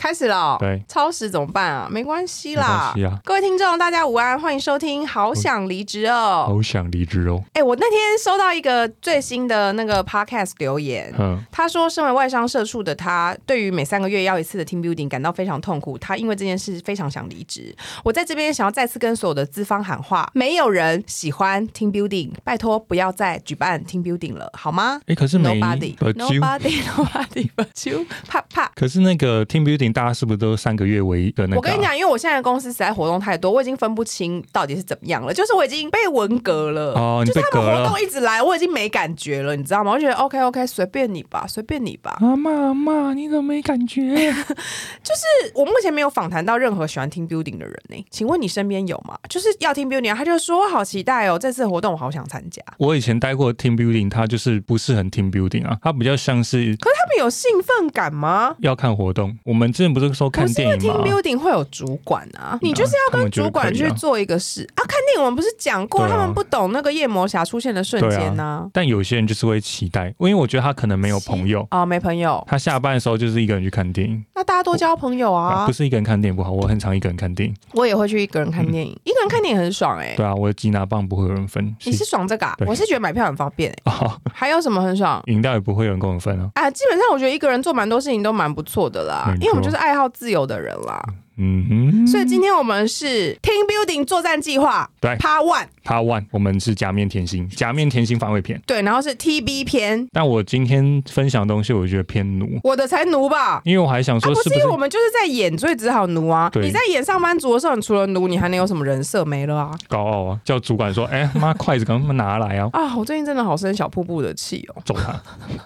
开始了，对，超时怎么办啊？没关系没啦关。系啊，各位听众，大家午安，欢迎收听《好想离职哦》。好想离职哦。哎、我那天收到一个最新的那个 podcast 留言，嗯，他说，身为外商社畜的他，对于每三个月要一次的 team building 感到非常痛苦。他因为这件事非常想离职。我在这边想要再次跟所有的资方喊话：没有人喜欢 team building，拜托不要再举办 team building 了，好吗哎，可是 nobody nobody nobody but you，啪啪。可是那个 team building 大家是不是都三个月为一个那个、啊？我跟你，讲，因为我现在的公司实在活动太多，我已经分不清到底是怎么样了。就是我已经被文革了，哦你就是他们活动一直来，我已经没感觉了，你知道吗？我觉得 OK OK，随便你吧，随便你吧。阿妈阿妈，你怎么没感觉？就是我目前没有访谈到任何喜欢听 building 的人呢、请问你身边有吗？就是要听 building，他就说好期待哦，这次活动我好想参加。我以前待过 team building，他就是不是很 team building 啊，他比较像是可是他们有兴奋感吗？要看活动。我们之前不是说看电影吗？building 会有主管啊，你就是要跟主管去做一个事啊。看电影我们不是讲过，他们不懂那个夜魔侠出现的瞬对间呢、啊，但有些人就是会期待，因为我觉得他可能没有朋友，啊。没朋友，他下班的时候就是一个人去看电影。那大家多交朋友啊不。是一个人看电影不好，我很常一个人看电影。我也会去一个人看电影，一个人看电影很爽哎、对啊，我的吉拿棒不会有人分，你是爽这个、啊？对我是觉得买票很方便哎、哦，还有什么很爽？饮料也不会有人跟我分啊。啊，基本上我觉得一个人做蛮多事情都蛮不错的啦因为我们就是爱好自由的人啦。嗯哼，所以今天我们是 Team Building 作战计划对 Part One。Part one，我们是假面甜心，假面甜心防卫片。对，然后是 TB 片，但我今天分享的东西，我觉得偏奴，我的才奴吧。因为我还想啊，说是不是不是因为我们就是在演，所以只好奴啊。对你在演上班族的时候，你除了奴，你还能有什么人设没了啊？高傲啊？叫主管说，哎、妈，筷子赶快拿来啊，啊，我最近真的好生小瀑布的气哦，揍他，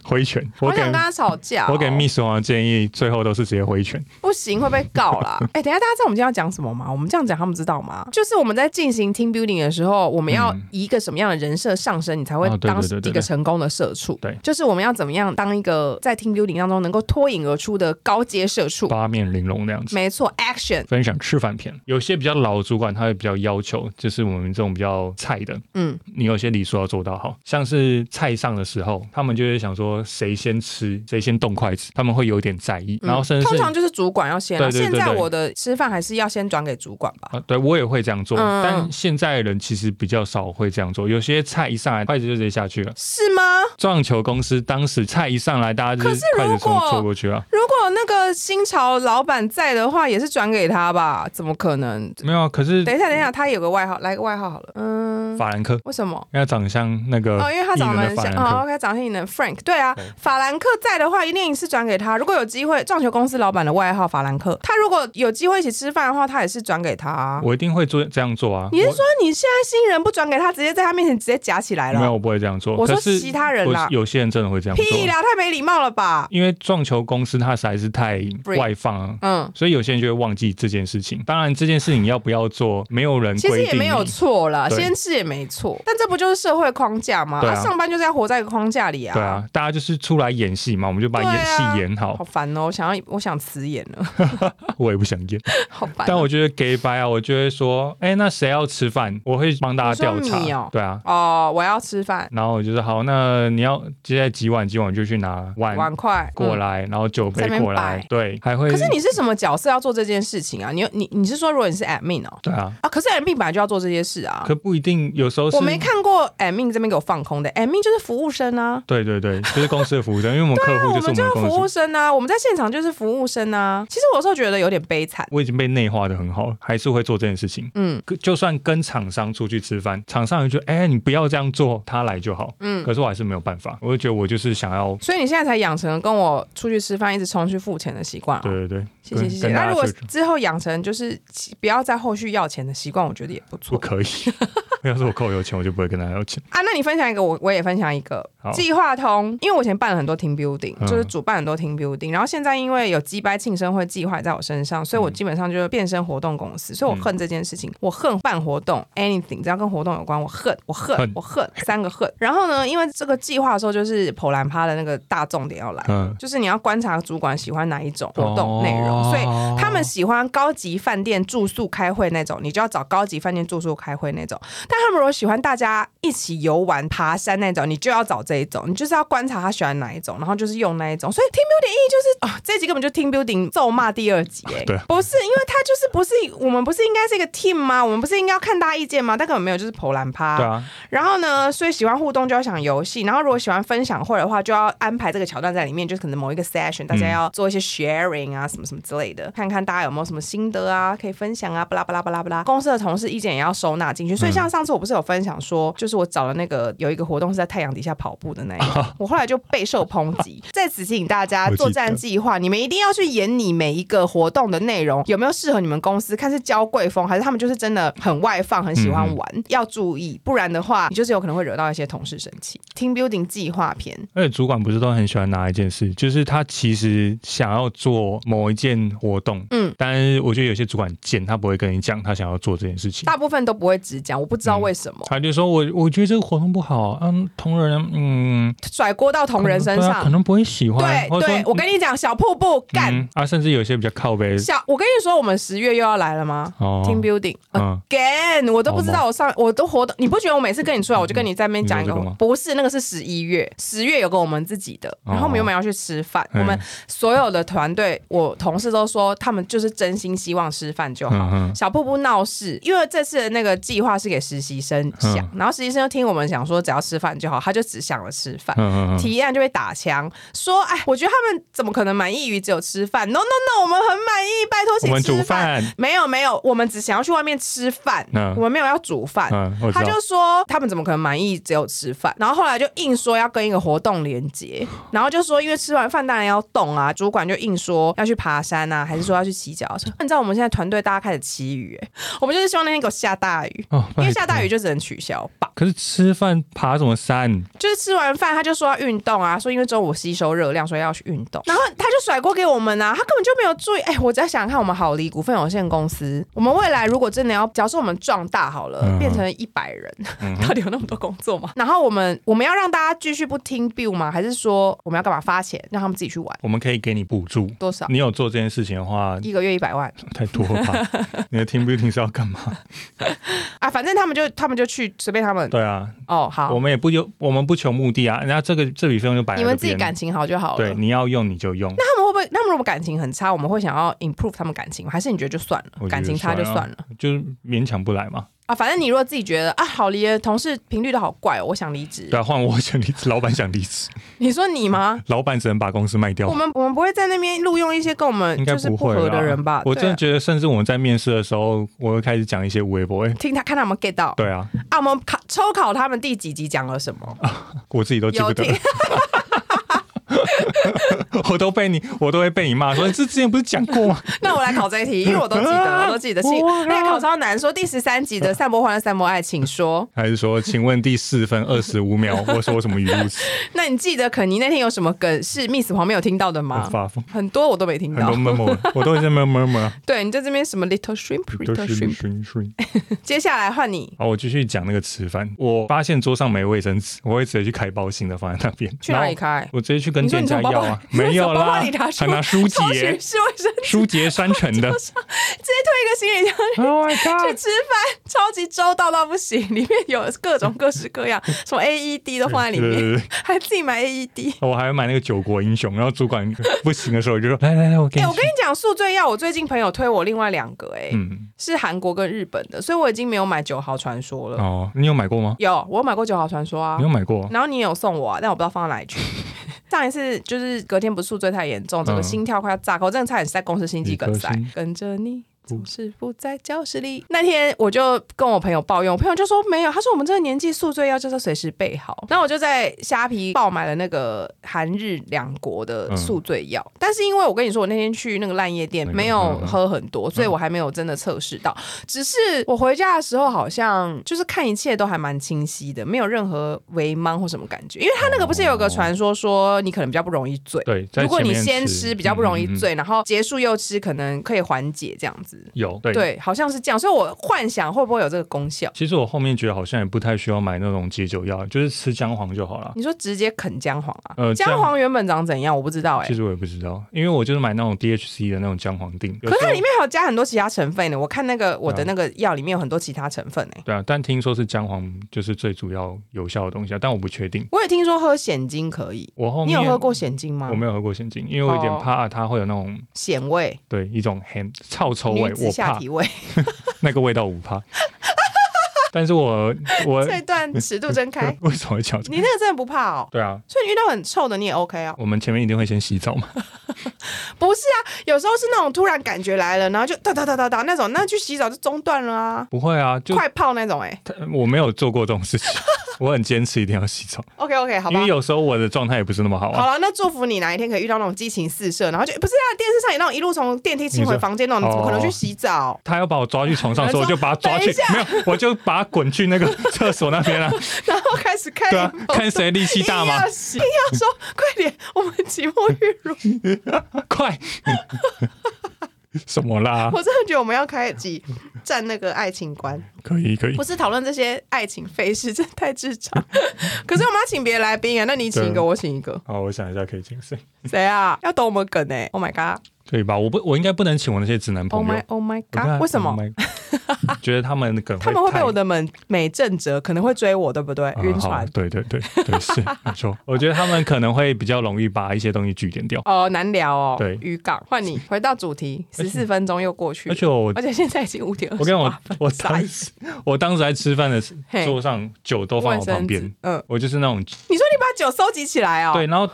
挥拳。我想跟他吵架哦、我给 Miss 王的建议，最后都是直接挥拳。不行会被告啦。哎、等一下大家知道我们今天要讲什么吗？我们这样讲他们知道吗？就是我们在进行 team building 的时候，我们要嗯以一个什么样的人设上升，你才会当一个成功的社畜。对就是我们要怎么样当一个在 team building 当中能够脱颖而出的高阶社畜。八面玲珑那样子。没错，action。分享吃饭片，有些比较老的主管他会比较要求，就是我们这种比较菜的，嗯，你有些礼数要做到好，像是菜上的时候，他们就会想说谁先吃，谁先动筷子，他们会有点在意，然后通常就是主管要先、啊。对对对对现在我的吃饭还是要先转给主管吧。啊，对我也会这样做，嗯但现在的人其实比较少会这样做，有些菜一上来，筷子就直接下去了。是吗？撞球公司当时菜一上来，大家就可是筷子如果从戳过去啊，如果那个新潮老板在的话，也是转给他吧？怎么可能？没有啊，可是等一下，等一下，他有个外号，来个外号好了。嗯，法兰克，为什么？因为他长得像那个哦，因为他长得很像哦，OK，长得像你的 Frank，对啊对，法兰克在的话，一定是转给他。如果有机会，撞球公司老板的外号法兰克，他如果有机会一起吃饭的话，他也是转给他啊。我一定会做这样做啊。你是说你现在新人不转给他，直接在他面前直接夹起来了没有，我不会这样做。我说其他人啦有些人真的会这样做，屁啦，太没礼貌了吧？因为撞球公司他实在是太外放啊。嗯，所以有些人就会忘记这件事情。当然，这件事情要不要做，没有人其实也没有错啦，先吃也没错，但这不就是社会框架吗？他啊上班就是要活在一个框架里啊。对啊，大家就是出来演戏嘛，我们就把演戏演好。好烦哦！我想要，我想辞演了，我也不想 但我觉得 gay 白啊，我就会说，哎、那谁要吃饭？我会帮大家调查。对啊，哦，我要吃饭，然后我就说好，那你要接下来几碗，几碗就去拿碗碗筷嗯过来，然后酒杯过来，对，还会。可是你是什么角色要做这件事情啊？你你你是说如果你是 admin 哦？对啊，啊，可是 admin 本来就要做这些事啊。可不一定，有时候是我没看过 admin 这边给我放空的，admin 就是服务生啊。对对对，就是公司的服务生，因为我们客户就是我们就是服务。生啊，我们在现场就是服务生啊。其实我有时候觉得有点悲惨。我已经被内化的很好了，还是会做这件事情。嗯就算跟厂商出去吃饭，厂商也觉得，哎、你不要这样做，他来就好。嗯，可是我还是没有办法，我就觉得我就是想要，所以你现在才养成跟我出去吃饭一直冲去付钱的习惯啊。对对对，谢谢谢谢。那如果之后养成就是不要在后续要钱的习惯，我觉得也不错不错可以。要是我够有钱，我就不会跟他要钱。啊。那你分享一个，我我也分享一个计划通，因为我以前办了很多 team building，、嗯就是主办很多 team building，然后现在因为有鸡掰庆生会计划在我身上，所以我基本上就是变身活动公司，所以我恨这件事情，我恨办活动，anything 只要跟活动有关，我恨，我恨，恨我恨，三个恨。然后呢，因为这个计划的时候就是普兰趴的那个大重点要来，嗯，就是你要观察主管喜欢哪一种活动内容，哦所以他们喜欢高级饭店住宿开会那种，你就要找高级饭店住宿开会那种。但但他们如果喜欢大家一起游玩、爬山那种，你就要找这一种，你就是要观察他喜欢哪一种，然后就是用那一种。所以 team building 意义就是啊、这集根本就 team building 咒骂第二集哎、对不是因为他就是不是我们不是应该是一个 team 吗？我们不是应该要看大家意见吗？但根本没有，就是投篮趴。对啊，然后呢，所以喜欢互动就要想游戏，然后如果喜欢分享会的话，就要安排这个桥段在里面，就是可能某一个 session 大家要做一些 sharing 啊，什么什么之类的，看看大家有没有什么心得啊，可以分享啊，巴拉巴拉巴拉巴拉。公司的同事意见也要收纳进去，所以像上次我不是有分享说，就是我找了那个有一个活动是在太阳底下跑步的那一个，我后来就备受抨击。在此提醒大家，作战计划你们一定要去演你每一个活动的内容有没有适合你们公司，看是娇贵风还是他们就是真的很外放，很喜欢玩，要注意，不然的话，你就是有可能会惹到一些同事生气。Team building 计划篇，而且主管不是都很喜欢拿一件事，就是他其实想要做某一件活动，嗯，但是我觉得有些主管贱，他不会跟你讲他想要做这件事情，大部分都不会直讲，我不知道为什么、他就说我我觉得这个活动不好，嗯，同仁嗯，甩锅到同仁身上。可能不会喜欢，对对，我跟你讲，小瀑布干、嗯啊，甚至有些比较靠背。小，我跟你说，我们十月又要来了吗、哦。T e a m building 嗯。Again，我都不知道我上我都活动，你不觉得我每次跟你出来，我就跟你在那边讲一个吗，不是那个是十一月，十月有个我们自己的，然后我们原本要去吃饭，嗯我们所有的团队，我同事都说他们就是真心希望吃饭就好。嗯嗯小瀑布闹事，因为这次的那个计划是给实习生想，嗯然后实习生就听我们讲说只要吃饭就好，他就只想了吃饭。提案就被打枪，说：“哎，我觉得他们怎么可能满意于只有吃饭？No No No，我们很满意，拜托，请我们煮吃饭。没有没有，我们只想要去外面吃饭，嗯我们没有要煮饭。他就，说他们怎么可能满意只有吃饭，然后后来就硬说要跟一个活动连接，然后就说因为吃完饭当然要动啊，主管就硬说要去爬山啊，还是说要去骑脚踏车？你知道我们现在团队大家开始祈雨、哎，我们就是希望那天给我下大雨，哦，因为下大雨。就只能取消吧。可是吃饭爬什么山？就是吃完饭他就说要运动啊，说因为中午吸收热量，所以要去运动。然后他就甩锅给我们啊，他根本就没有注意。哎，我在想想看，我们好利股份有限公司，我们未来如果真的要，假设我们壮大好了，嗯变成一百人，嗯到底有那么多工作吗？然后我们我们要让大家继续不听 bill 吗？还是说我们要干嘛发钱让他们自己去玩？我们可以给你补助。多少？你有做这件事情的话，一个月一百万太多了吧？你的 team building 是要干嘛？啊！反正他们就他们就去随便他们对啊，哦，好我，们也不有，我们不求目的啊。人家这个这笔费用就摆你们自己感情好就好了。对，你要用你就用。会不会？他们如果感情很差，我们会想要 improve 他们感情吗？还是你觉得就算了，感情差就算了啊，就是勉强不来嘛。啊？反正你如果自己觉得啊，好离的同事频率都好怪哦，我想离职。对啊，换我想离职，老板想离职，你说你吗？老板只能把公司卖掉我。们我们不会在那边录用一些跟我们应该就是不合的人吧？我真的觉得，甚至我们在面试的时候，我会开始讲一些微博。哎，听他看他们 get 到对啊，啊，我们考抽考他们第几集讲了什么？我自己都记不得 我都被你，我都会被你骂说，这之前不是讲过吗？那我来考这一题，因为我都记得，我都记得。请那个考超难，说第十三集的散播欢乐散播爱，请说。还是说，请问第四分二十五秒，我说什么语录词？那你记得肯尼那天有什么梗是 Miss 黄没有听到的吗？发疯，很多我都没听到很多。murmur，我都会在 murmur。对，你在这边什么 little shrimp 都 little 是 shrimp。接下来换你好，我继续讲那个吃饭。我发现桌上没卫生纸，我会直接去开包新的放在那边。去哪里？开？我直接去跟你从包包家要啊，没有啦里拿，出还拿书抽取结，是卫生纸，书结 三层的。直接推一个行李箱 Oh my 去 god！吃饭，超级周到到不行，里面有各种各式各样，什么 AED 都放在里面，还自己买 AED。我还要买那个九国英雄，然后主管不行的时候，我就说来来来，我给。我跟你讲，宿醉药，我最近朋友推我另外两个、哎、嗯，是韩国跟日本的，所以我已经没有买九号传说了。哦，你有买过吗？有，我有买过九号传说啊你有，买过？然后你也有送我啊，但我不知道放到哪里去。上一次就是隔天不是宿醉太严重，整个嗯心跳快要炸开，我真的差点是在公司心肌梗塞跟着你。总是不在教室里。那天我就跟我朋友抱怨，我朋友就说没有，他说我们这个年纪宿醉药就是随时备好。然后我就在虾皮爆买了那个韩日两国的宿醉药，但是因为我跟你说，我那天去那个烂夜店那个没有喝很多，所以我还没有真的测试到。只是我回家的时候，好像就是看一切都还蛮清晰的，没有任何微茫或什么感觉。因为他那个不是有个传说说你可能比较不容易醉。对，如果你先吃比较不容易醉，然后结束又吃，可能可以缓解这样子。子。有对。对，好像是这样，所以我幻想会不会有这个功效？其实我后面觉得好像也不太需要买那种解酒药，就是吃姜黄就好了。你说直接啃姜黄啊？呃姜黄原本长怎样？我不知道哎、其实我也不知道，因为我就是买那种 DHC 的那种姜黄锭。有时候可是它里面还有加很多其他成分呢。我看那个我的那个药里面有很多其他成分哎。对啊，但听说是姜黄就是最主要有效的东西啊，但我不确定。我也听说喝鲜精可以，我后面你有喝过鲜精吗我？没有喝过鲜精，因为我有点哦怕它会有那种咸味，对一种很臭臭味，女子我怕下体味。那个味道我怕。但是我我 这段尺度真开，为什么会讲？你那个真的不怕哦？对啊，所以你遇到很臭的你也 OK 啊？我们前面一定会先洗澡嘛。不是啊，有时候是那种突然感觉来了，然后就哒哒哒哒哒那种，那去洗澡就中断了啊，不会啊，就快泡那种哎、我没有做过这种事情，我很坚持一定要洗澡，OK OK，好吧因为。有时候我的状态也不是那么好啊。好了，那祝福你哪一天可以遇到那种激情四射，然后就不是啊，电视上有那种一路从电梯亲回房间那种，你怎么可能去洗澡？他要把我抓去床上的时候，我 就把他抓去没有，我就把他滚去那个厕所那边啊。然后开始看看谁力气大吗一定要说快点，我们期末预录。快！什么啦？我真的觉得我们要开启站那个爱情观，可以可以不，是讨论这些爱情费事，这太智障。可是我们要请别的来宾啊，那你请一个，我请一个，好，我想一下可以请谁？谁啊？要懂我们梗哎、o h my god！Oh 可以吧？我不，我应该不能请我那些直男朋友 my。Oh my god！为什么 觉得他们可能他们会被太我的美美正则，可能会追我，对不对？晕船。对对对对，是 没错。我觉得他们可能会比较容易把一些东西据点掉，哦，难聊哦。对渔港换你回到主题，十四分钟又过去而，且我而且现在已经五点二我跟我。我当时 我当时在吃饭的桌上酒都放我旁边，，嗯，我就是那种你说你把酒收集起来哦？对，，然后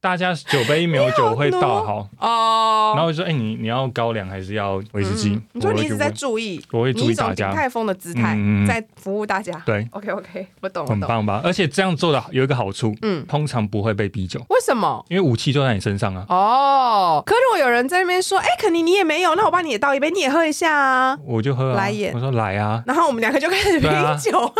大家酒杯没有酒会倒好，哦，然后我就说哎你你要高粱还是要威士忌嗯？你说你一直在注意，我会你一种注意大家，泰丰的姿态在服务大家。对，OK OK，我懂。很棒吧？而且这样做的有一个好处，嗯，通常不会被逼酒，为什么？因为武器就在你身上啊。哦，可如果有人在那边说，哎、肯尼你也没有，那我帮你也倒一杯，你也喝一下啊。我就喝啊，来也我说来啊，然后我们两个就开始拼酒。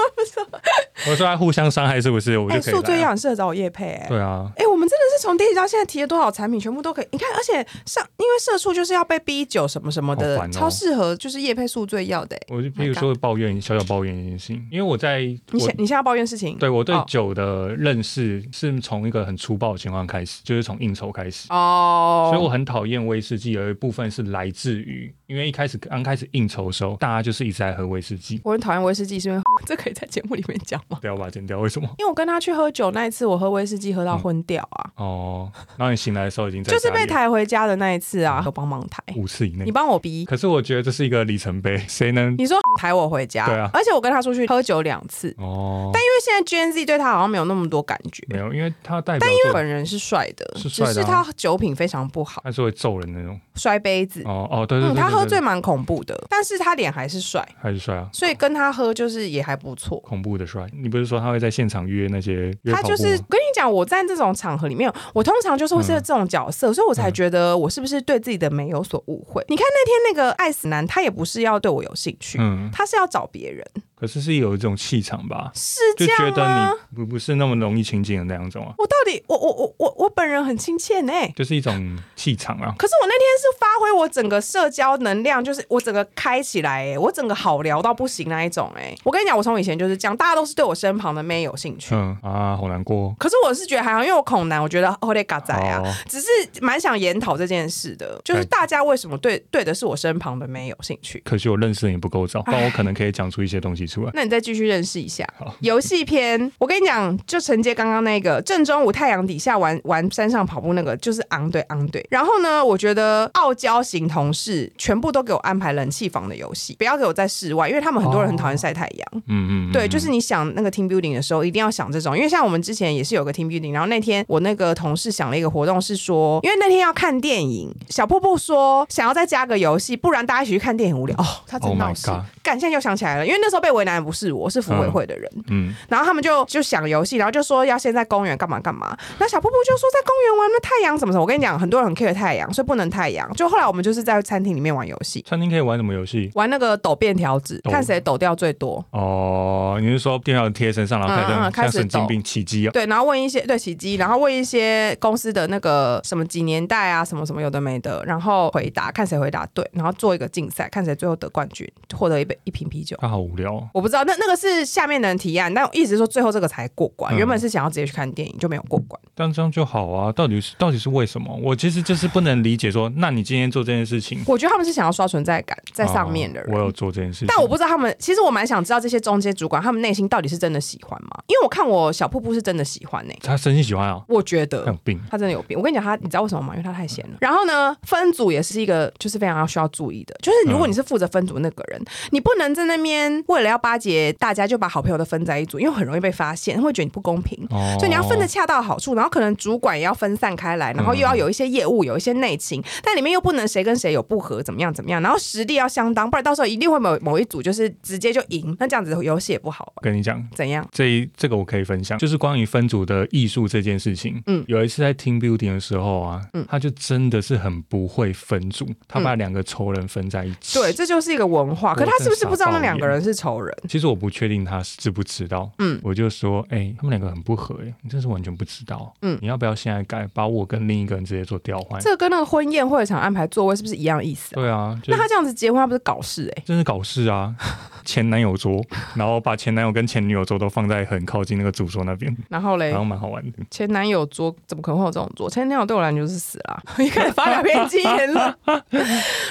我说要互相伤害是不是？我哎、就可以宿醉。药很适合找我叶配、哎。对啊，哎、我们真的是从第一集到现在提了多少产品，全部都可以。你看，而且上因为社畜就是要被逼酒什么什么的，超适合就是叶配宿醉药的、哎我就比如说抱怨小小抱怨一件事情，因为我在你我现你现在要抱怨事情？对我对哦酒的认识是从一个很粗暴的情况开始，就是从应酬开始。哦，所以我很讨厌威士忌，有一部分是来自于，因为一开始刚开始应酬的时候，大家就是一直在喝威士忌。我很讨厌威士忌，是因为 这可以在节目里面讲吗？不要把它剪掉，为什么？因为我跟他去喝酒那一次，我喝威士忌喝到昏掉啊，哦，然后你醒来的时候已经在 就是被抬回家的那一次啊，有帮忙抬，五次以内你。帮我逼。可是我觉得这是一个里程碑，谁能？你说抬我回家，对啊。而且我跟他出去喝酒两次，哦，但因为现在 Gen Z 对他好像没有那么多感觉，没有，因为他代表作本人是帅的，是帅的啊。只是他酒品非常不好，他是会揍人那种。摔杯子。哦哦，对对嗯，对，他喝醉蛮恐怖的，但是他脸还是帅，还是帅啊，所以跟他喝就是也还不错。恐怖的帅。你不是说他会在现场约那些约他就是跑步吗跟你讲，我在这种场合里面，我通常就是会是嗯这种角色，所以我才觉得我是不是对自己的美有所误会。你看那天那个爱死男，他也不是要对我有兴趣，嗯，他是要找别人，可是是有一种气场吧，是这就觉？得你不不是那么容易亲近的那样种啊，我到底，我我我我我本人很亲切呢、就是一种气场啊。可是我那天是发挥我整个社交能量，就是我整个开起来、哎，我整个好聊到不行那一种、哎，我跟你讲，我从以前就是这样，大家都是对我身旁的妹有兴趣。嗯啊，好难过可是我是觉得还好，因为我恐男，我觉得哦得嘎仔啊，哦只是蛮想研讨这件事的，就是大家为什么对对的是我身旁的妹有兴趣？可惜我认识的也不够早，不然我可能可以讲出一些东西出来。那你再继续认识一下好游戏篇。我跟你讲，就承接刚刚那个正中午太阳底下玩玩山上跑步那个，就是昂对昂对。然后呢，我觉得傲娇型同事全部都给我安排冷气房的游戏，不要给我在室外，因为他们很多人很讨厌晒太阳。嗯嗯，嗯对，就是你想那个 team building 的时候，一定要想这种，因为像我们之前也是有个 team building，然后那天我那个同事想了一个活动，是说，因为那天要看电影，小瀑布说想要再加个游戏，不然大家一起去看电影无聊哦，他真 Oh 闹 god，干，现在又想起来了，因为那时候被为难的不是我，是服委会的人。嗯，然后他们就就想游戏，然后就说要先在公园干嘛干嘛。那小瀑布就说在公园玩那太阳什么什么。我跟你讲，很多人很 care 太阳，所以不能太阳。就后来我们就是在餐厅里面玩游戏，餐厅可以玩什么游戏？玩那个抖便条纸，看谁抖掉最多。哦，你是说电脑贴身上，然后开始开始像神经抖病起机啊？对，然后问一些对起机，然后问一些公司的那个什么几年代啊，什么什么有的没的，然后回答看谁回答对，然后做一个竞赛，看谁最后得冠军，获得一杯一瓶啤酒。他好无聊哦。我不知道，那那个是下面的人提案，但我一直说最后这个才过关。嗯原本是想要直接去看电影，就没有过关。但这样就好啊，到底是到底是为什么？我其实就是不能理解说，那你今天做这件事情我觉得他们是想要刷存在感在上面的人。哦我有做这件事情，但我不知道他们，其实我蛮想知道这些中间主管他们内心到底是真的喜欢吗？因为我看我小瀑布是真的喜欢呢、他真心喜欢啊，我觉得他有病。他真的有病。我跟你讲，他你知道为什么吗？因为他太闲了。然后呢，分组也是一个就是非常要需要注意的，就是如果你是负责分组那个人，你不能在那边为了要巴结大家就把好朋友都分在一组，因为很容易被发现，会觉得你不公平。哦所以你要分的恰到好处，然后可能主管也要分散开来，然后又要有一些业务，有一些内情，但里面又不能谁跟谁有不合，怎么样怎么样，然后实力要相当，不然到时候一定会某某一组就是直接就赢，那这样子游戏也不好玩。跟你讲，怎样？这一这个我可以分享，就是关于分组的艺术这件事情。嗯有一次在 team building 的时候啊，嗯他就真的是很不会分组，他把两个仇人分在一起。对，，这就是一个文化。可他是不是不知道那两个人是仇人？其实我不确定他知不知道。嗯我就说，哎、他们两个很不合，哎，你真是完全不知道。嗯你要不要现在改，把我跟另一个人直接做调换？这个跟那个婚宴会场安排座位是不是一样意思啊？对啊，那他这样子结婚，他不是搞事哎、真是搞事啊！前男友桌，然后把前男友跟前女友桌都放在很靠近那个主桌那边，然后嘞然，后蛮好玩的。前男友桌怎么可能会有这种桌？前男友对我来讲就是死了啊，一开始发表偏激言论，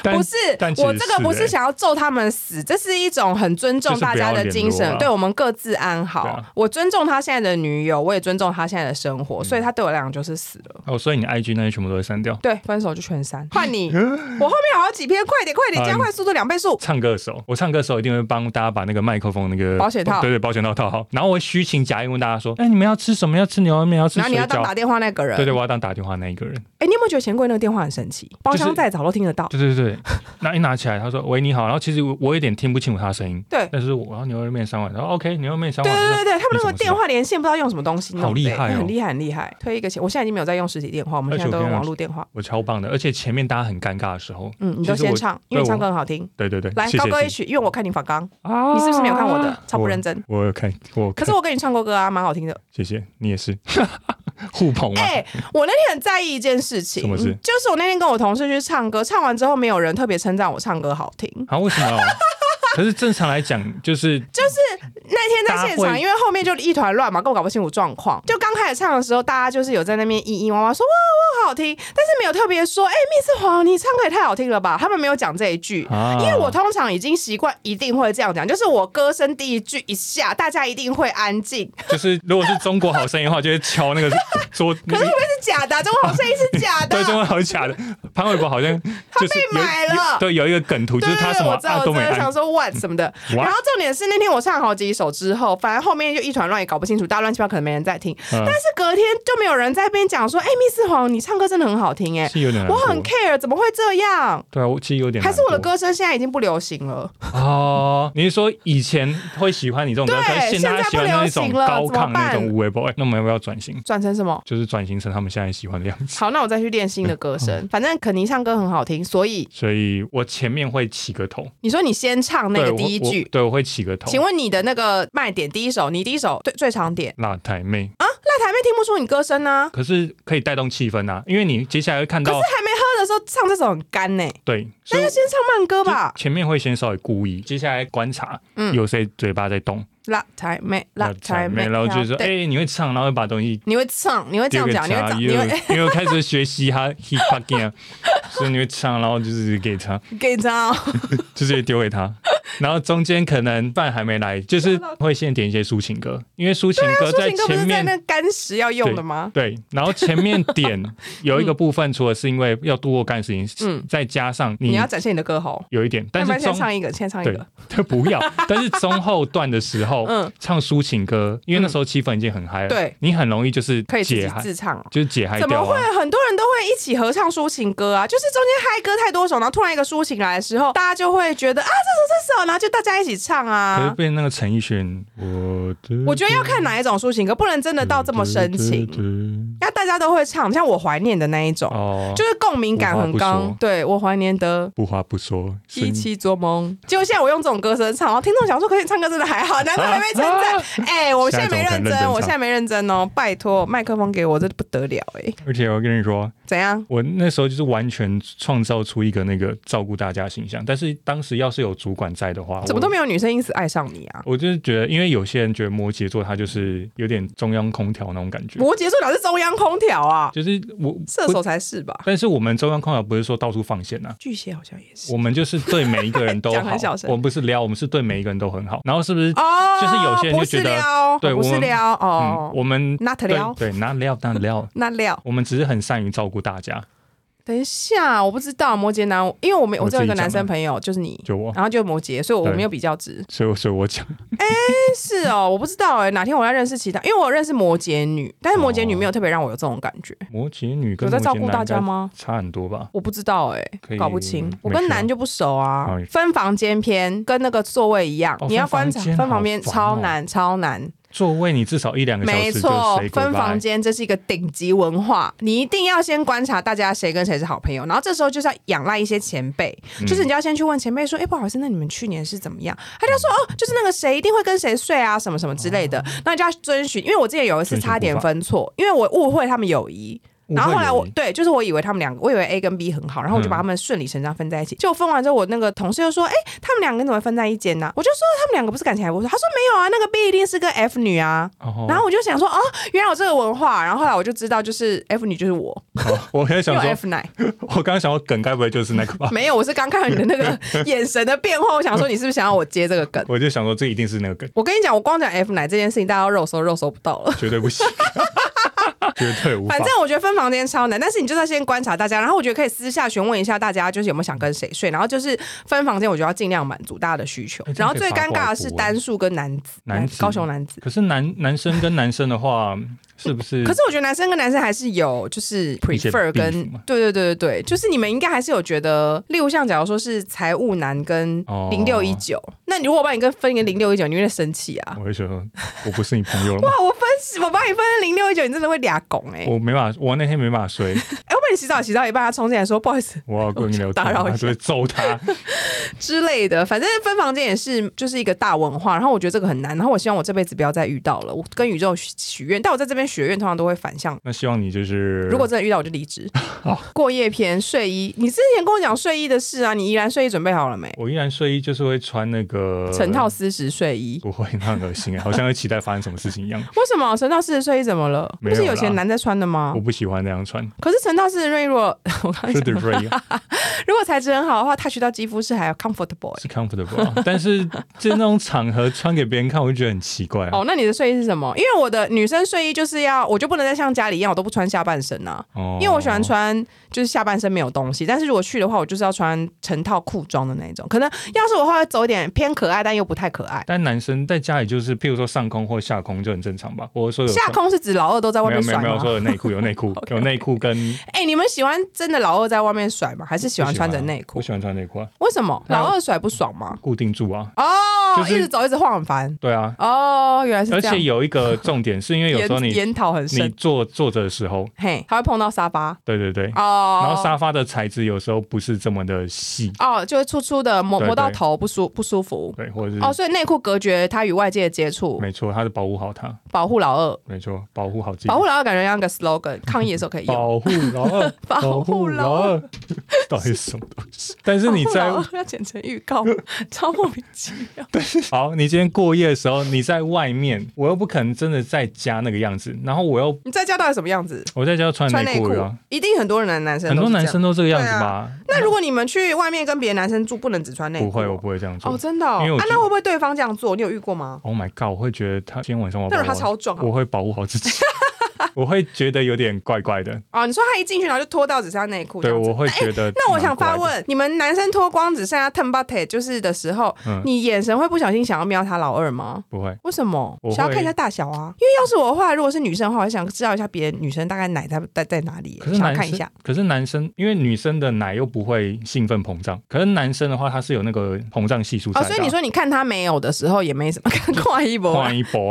但不是我这个不是欸想要咒他们死，这是一种很尊重大家的精神，对我们各自安好。啊我尊重他现在的女友，我也尊重他现在的生嗯活，所以他对我来讲就是死了。哦，所以你 IG 那些全部都会删掉。对，分手就全删。换你，我后面好几篇，快点快点，啊加快速度两倍速。唱歌手，我唱歌的时候一定会帮大家把那个麦克风那个保险套对对，保险套套好。然后我会虚情假意问大家说：“哎，你们要吃什么？要吃牛肉面？要吃水然后你要当打电话那个？”人，对对，我要当打电话那一个人。哎、你有没有觉得钱柜那个电话很神奇？包厢再早都听得到。对对对，那一拿起来，他说：“喂，你好。”然后其实我我有点听不清楚他的声音，对但是我要牛肉面三碗，然后 OK 牛肉面三对碗，对对对，他们那个电话连线不知道用什么东西，好厉害哦很厉害很厉害。推一个钱，我现在已经没有在用实体电话，我们现在都用网络电话。我超棒的，而且前面大家很尴尬的时候，嗯，你都先唱，因为唱歌很好听。对对对，来，高歌一曲，因为我看你反刚，啊你是不是没有看我的？超不认真。我有看，我看可是我跟你唱过歌啊，蛮好听的。谢谢你也是 互捧嘛。哎、我那天很在意一件事情，什么事就是我那天跟我同事去唱歌，唱完之后没有人特别称赞我唱歌好听。啊，为什么？可是正常来讲，就是就是那天在现场，因为后面就一团乱嘛，根本搞不清楚状况。就刚开始唱的时候，大家就是有在那边咿咿哇哇说哇哇好听，但是没有特别说，哎、密斯黄，你唱歌也太好听了吧？他们没有讲这一句。啊，因为我通常已经习惯一定会这样讲，就是我歌声第一句一下，大家一定会安静。就是如果是中国好声音的话，就会敲那个桌。可是会不会是假的啊？中国好声音是假的。对，中国好假的。潘玮柏好像就是被有买了对，有一个梗图，就是他什么对对对我知道，啊都没按我想。说什么的。然后重点是那天我唱好几首之后，反正后面就一团乱，也搞不清楚，大家乱七八糟，可能没人在听。嗯但是隔天就没有人在那边讲说，哎、密斯黄，你唱歌真的很好听哎、是有点我很 care，怎么会这样？对啊，我其实有点还是我的歌声现在已经不流行了？哦，你是说以前会喜欢你这种歌，对可是现在喜欢那种现在不流行了高亢那种无为 boy，那我们要不要转型？转成什么？就是转型成他们现在喜欢的样子。好，那我再去练新的歌声。反正肯尼唱歌很好听，所以所以我前面会起个头，你说你先唱那个第一句。对，我会起个头。请问你的那个卖点第一首，你第一首最最常点辣台妹，啊？辣台妹听不出你歌声呢、可是可以带动气氛啊，因为你接下来会看到可是还没喝的时候唱这首很干呢、对，那就先唱慢歌吧。前面会先稍微故意，接下来观察嗯有谁嘴巴在动，辣台妹，辣台妹，然后就是说，对哎，你会唱，然后会把东西你会唱，你会这样讲，你会讲，给他，因你会为因为我开始学习哈 hip hop game，所以你会唱，然后就是给他，给你唱。就是丢给他，然后中间可能饭还没来，就是会先点一些抒情歌，因为抒情歌抒情歌不前面那干时要用的吗？对，然后前面点 有一个部分，除了是因为要度过干事情，嗯再加上你你要展现你的歌喉。有一点，但是中先唱一个，先唱一个。，他不要，但是中后段的时候，嗯唱抒情歌，因为那时候气氛已经很嗨了，对你很容易就是可以自己解嗨，自唱。就是解嗨怎么会？很多人都会一起合唱抒情歌啊？就是中间嗨歌太多首，然后突然一个抒情来的时候，大家就会觉得啊，这首这首，然后就大家一起唱啊可是啊。变那个陈奕迅，我的我觉得要看哪一种抒情歌，不能真的到这么深情，要大家都会唱，像我怀念的那一种，哦，就是共鸣感很高。对我怀念的。不话不说，一起做梦，结果现在我用这种歌声唱，然后听众想说，可是唱歌真的还好，难怪还没称赞。哎、我现在没认真，我现在没认真哦，拜托，麦克风给我，这不得了哎、而且我跟你说，怎样？我那时候就是完全创造出一个那个照顾大家形象，但是当时要是有主管在的话，怎么都没有女生因此爱上你啊？我就是觉得，因为有些人觉得摩羯座他就是有点中央空调那种感觉，摩羯座哪是中央空调啊？就是我射手才是吧？但是我们中央空调不是说到处放线呐、啊。巨蟹好像也是我们就是对每一个人都好 很小，声我们不是撩，我们是对每一个人都很好。然后是不是？哦，就是有些人就觉得不是撩，不是对我们撩嗯哦，，我们 not 对撩对，拿撩，not 撩。我们只是很善于照顾大家。等一下，我不知道摩羯男，因为我没我我只有一个男生朋友，就是你，就我，然后就摩羯，所以我没有比较值。所以所以我讲，哎是哦，我不知道哎，哪天我要认识其他，因为我认识摩羯女，但是摩羯女没有特别让我有这种感觉。摩羯女跟有在照顾大家吗？差很多吧？我不知道哎搞不清。我跟男就不熟啊。分房间篇跟那个座位一样，哦你要观察分房间超难超难。座位你至少一两个小没时没错分房。间这是一个顶级文化，你一定要先观察大家谁跟谁是好朋友，然后这时候就是要仰赖一些前辈，嗯就是你就要先去问前辈说，哎、不好意思，那你们去年是怎么样？他就说，哦，就是那个谁一定会跟谁睡啊，什么什么之类的，那你就要遵循。因为我之前有一次差点分错，因为我误会他们友谊。然后后来我对，就是我以为他们两个，我以为 A 跟 B 很好，然后我就把他们顺理成章分在一起。结果分完之后，我那个同事就说：“哎、他们两个怎么分在一间呢、我就说他们两个不是感情还不错。他说没有啊，那个 B 一定是个 F 女啊。哦然后我就想说，哦，原来有这个文化。然后后来我就知道，就是 F 女就是我，哦我也因为想说，F 奶我刚刚想说梗，该不会就是那个吧？没有，我是刚看到你的那个 眼神的变化，我想说你是不是想要我接这个梗？我就想说，这一定是那个梗，我跟你讲，我光讲 F 奶这件事情，大家要肉搜肉搜不到了。绝对不行，绝对无法反。正我觉得分房间超难，但是你就是要先观察大家，然后我觉得可以私下询问一下大家，就是有没有想跟谁睡，然后就是分房间，我觉得要尽量满足大家的需求然后最尴尬的是单数跟男子，男子高雄男子。可是男男生跟男生的话，是不是？可是我觉得男生跟男生还是有就是 prefer 跟对对对对对，就是你们应该还是有觉得，例如像假如说是财务男跟哦零六一九，那你如果把你跟分一个零六一九，你会生气啊？我会说，我不是你朋友了？哇，我分我帮你分零六一九，你真的会俩拱哎！我没办法，我那天没办法睡，哎，我洗澡洗到一半，他冲进来说不好意思我要跟你聊，打扰一下还是会揍他。之类的，反正分房间也是就是一个大文化，然后我觉得这个很难，然后我希望我这辈子不要再遇到了。我跟宇宙许许愿，但我在这边许愿通常都会反向。那希望你就是，如果真的遇到，我就离职。好过夜篇睡衣，你之前跟我讲睡衣的事啊，你依然睡衣准备好了没？我依然睡衣就是会穿那个成套丝质睡衣，不会，那很恶心啊，好像会期待发生什么事情一样。为什么成套丝质睡衣怎么了？不是有钱男在穿的吗我？不喜欢那样穿，可是成套丝质睡衣，如 果我刚才是讲 the 如果材质很好的话，touch 到肌肤是还有 comfortable 欸、是 comfortable，啊但是就那种场合穿给别人看，我就觉得很奇怪啊。哦，那你的睡衣是什么？因为我的女生睡衣就是要，我就不能再像家里一样，我都不穿下半身啊。哦因为我喜欢穿就是下半身没有东西，但是如果去的话，我就是要穿成套裤装的那种。可能要是我会走一点偏可爱，但又不太可爱。但男生在家里就是，譬如说上空或下空就很正常吧。我说有下空是指老二都在外面甩吗没有没有说？有内裤有内裤有内裤跟哎、你们喜欢真的老二在外面甩吗？还是喜欢穿着内裤我？喜欢穿内裤啊，为什么老二甩不爽吗？固定住啊。哦，就是一直走一直晃很烦。对啊，哦，原来是这样。而且有一个重点是因为有时候你研研讨很你，坐坐着的时候，嘿，他会碰到沙发对对对，哦，然后沙发的材质有时候不是这么的细，哦，就会粗粗的磨对磨到头不舒不舒服。对，或者是哦，所以内裤隔绝它与外界的接触，没错，它是保护好它，保护老二。没错，保护好自己，保护老二感觉像个 slogan，抗议的时候可以用。保护老二，保护老二，到底是什么东西？但是你在要剪成预告，超莫名其妙。好，你今天过夜的时候，你在外面，我又不可能真的在家那个样子，然后我又你在家到底什么样子？我在家穿穿内裤啊，，一定很多人男男生，很多男生。都这个样子吧？那如果你们去外面跟别的男生住，不能只穿内裤？不会，我不会这样做哦，。真的哦。啊，那会不会对方这样做？你有遇过吗？Oh my god！我会觉得他今天晚上我要那如果保护他超壮啊我会保护好自己。我会觉得有点怪怪的。哦，你说他一进去然后就脱到只剩下内裤，对，我会觉得。那我想发，问，你们男生脱光只剩下 t e m b u t t 就是的时候，嗯你眼神会不小心想要瞄他老二吗？不会，为什么想要看一下大小啊？因为要是我的话，如果是女生的话，我想知道一下别的女生大概奶在在在哪里，可是想要看一下。，可是男生，因为女生的奶又不会兴奋膨胀，可是男生的话，他是有那个膨胀系数在。所以你说你看他没有的时候也没什么，看看一波，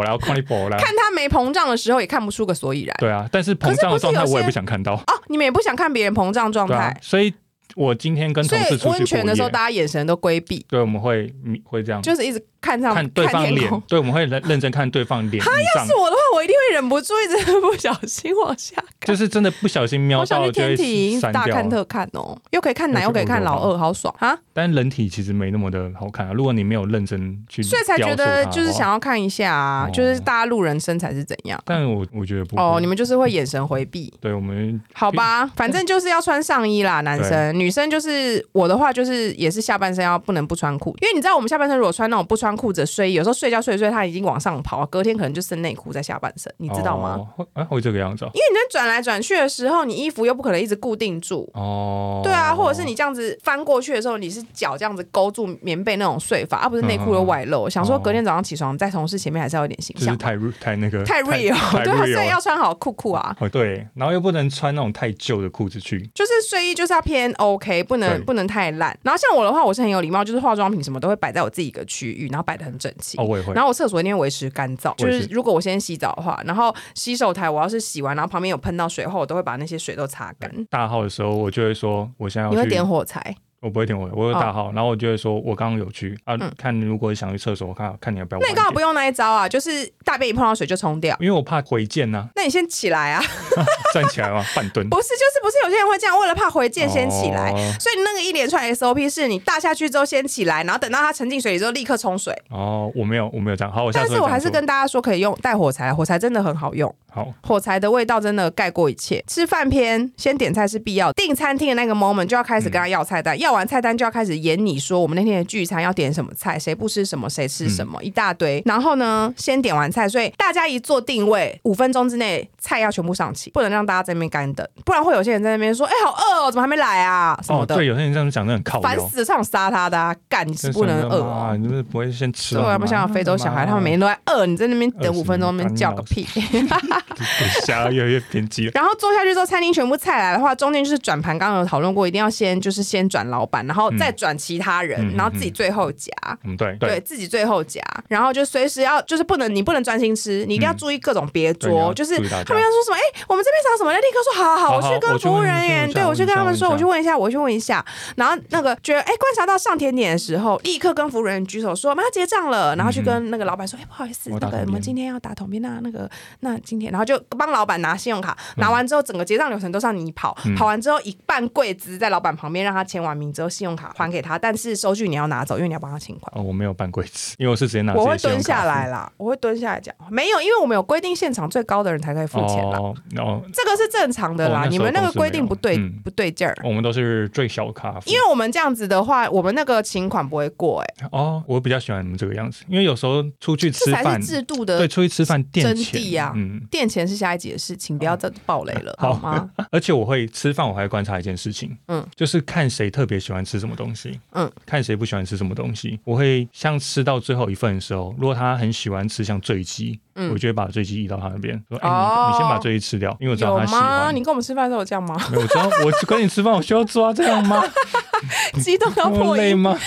然后看一波，然后看他没膨胀的时候也看不出个所以然。对啊，但是膨胀的状态我也不想看到，哦，你们也不想看别人膨胀状态，，所以我今天跟同事出去温泉的时候大家眼神都规避，对，我们会会这样就是一直看上看对方。，脸 对，我们会认认真看对方脸他要是，我的话，我一定会忍不住一直不小心往下看。就是真的不小心瞄到就会天体删掉大看。特看哦，又可以看奶，又可以看老二，好爽啊！但人体其实没那么的好看啊，如果你没有认真去，所以才觉得就是想。要看一下啊，哦就是大家路人身材是怎样。但我我觉得不哦，你们就是会眼神回避，对我们好吧？反正就是要穿上衣啦，男生、女生就是我的话就是也是下半身要不能不穿裤，因为你知道我们下半身如果穿那种不穿裤子的睡衣，有时候睡觉睡一睡它已经往上跑，隔天可能就剩内裤在下半身，你知道吗？哦会啊，会这个样子哦因为你在转来转去的时候，你衣服又不可能一直固定住，哦。对啊，或者是你这样子翻过去的时候，你是脚这样子勾住棉被那种睡法，而、不是内裤又外露。想说隔天早上起床在同事前面还是要有点形象，就是太太那个太 real，太对啊，所以 要穿好裤裤啊。哦对，然后又不能穿那种太旧的裤子去。就是睡衣就是要偏 OK，不能不能太烂。然后像我的话，我是很有礼貌，就是化妆品什么都会摆在我自己一个区域，然后摆的很整齐。哦，我也会然。后我厕所一定会维持干燥，就是是如果我先洗澡的话，然后洗手台我要是洗完，然后旁边有喷到水后，我都会把那些水都擦干。大号的时候，我就会说我现在要你会，点火柴？我不会点我，我有大号，然后我就会说我刚刚有去啊，看如果想去厕所，我看看你要不要那你刚好不用那一招啊，就是大便一碰到水就冲掉。因为我怕回溅呐，那你先起来啊！站起来嘛，半蹲。不是，就是不是有些人会这样，为了怕回溅先起来。哦所以那个一连串 SOP 是你大下去之后先起来，然后等到它沉进水里之后立刻冲水。哦，我没有，我没有这样。好，我下但是我还是跟大家说，可以用带火柴，火柴真的很好用，好火柴的味道真的盖过一切。吃饭篇先点菜是必要的，订餐厅的那个 moment 就要开始跟他要菜单，要完菜单就要开始演你说我们那天的聚餐要点什么菜，谁不吃什么，谁吃什么，一大堆。然后呢，先点完菜，所以大家一做定位，五分钟之内菜要全部上齐，不能让大家在那边干等，不然会有些人在那边说，哎、好饿哦，怎么还没来啊什么哦，的。对，有些人这样讲，真的很靠腰。烦死了，超想杀他的、啊，干你是不能饿哦、啊！你就是不会先吃对啊，完吗？不像非洲小孩，他们每天都在饿，你在那边等五分钟，那边叫个屁。想要越来越偏激了。然后坐下去之后，餐厅全部菜来的话，中间就是转盘，刚刚有讨论过，一定要先就是先转老板，然后再转其他人，然后自己最后夹。嗯，对对自己最后夹，然后就随时要，就是不能你不能专心吃，你一定要注意各种别桌，就是他们要说什么，哎、我们这边找什么，就立刻说好好好，我去跟服务人员，对我去跟他们说，我去问一下，我去问一下，然后那个觉得哎、观察到上甜点的时候，立刻跟服务人员举手说我们要结账了，然后去跟那个老板说，哎、不好意思，那个我们今天要打桶边那那个那今天，然后就帮老板拿信用卡，嗯拿完之后整个结账流程都让你跑，跑完之后一半柜子在老板旁边让他签完名之后，信用卡还给他，但是收据你要拿走，因为你要帮他清款。哦，我没有办柜子，因为我是直接拿我会蹲下来啦，我会蹲下来讲，没有，因为我们有规定，现场最高的人才可以付钱啦，哦，哦，这个是正常的啦。你们那个规定不对，嗯不对劲儿。我们都是最小卡，因为我们这样子的话，我们那个请款不会过、哎，哦，我比较喜欢你们这个样子，因为有时候出去这才吃饭是，制度的对，出去吃饭垫真钱嗯，垫钱是下一集的事情，不要再暴雷了，好吗？而且我会吃饭，我还会观察一件事情，嗯嗯，就是看谁特别喜欢吃什么东西，嗯嗯，看谁不喜欢吃什么东西。我会像吃到最后一份的时候，如果他很喜欢吃像醉鸡，嗯我就会把醉鸡移到他那边，说，哎、哦你你先把醉鸡吃掉，因为我知道他喜？欢。你跟我们吃饭的时候有这样吗？没有，我知道，我跟你吃饭，我需要抓这样吗？激动到破音。累吗？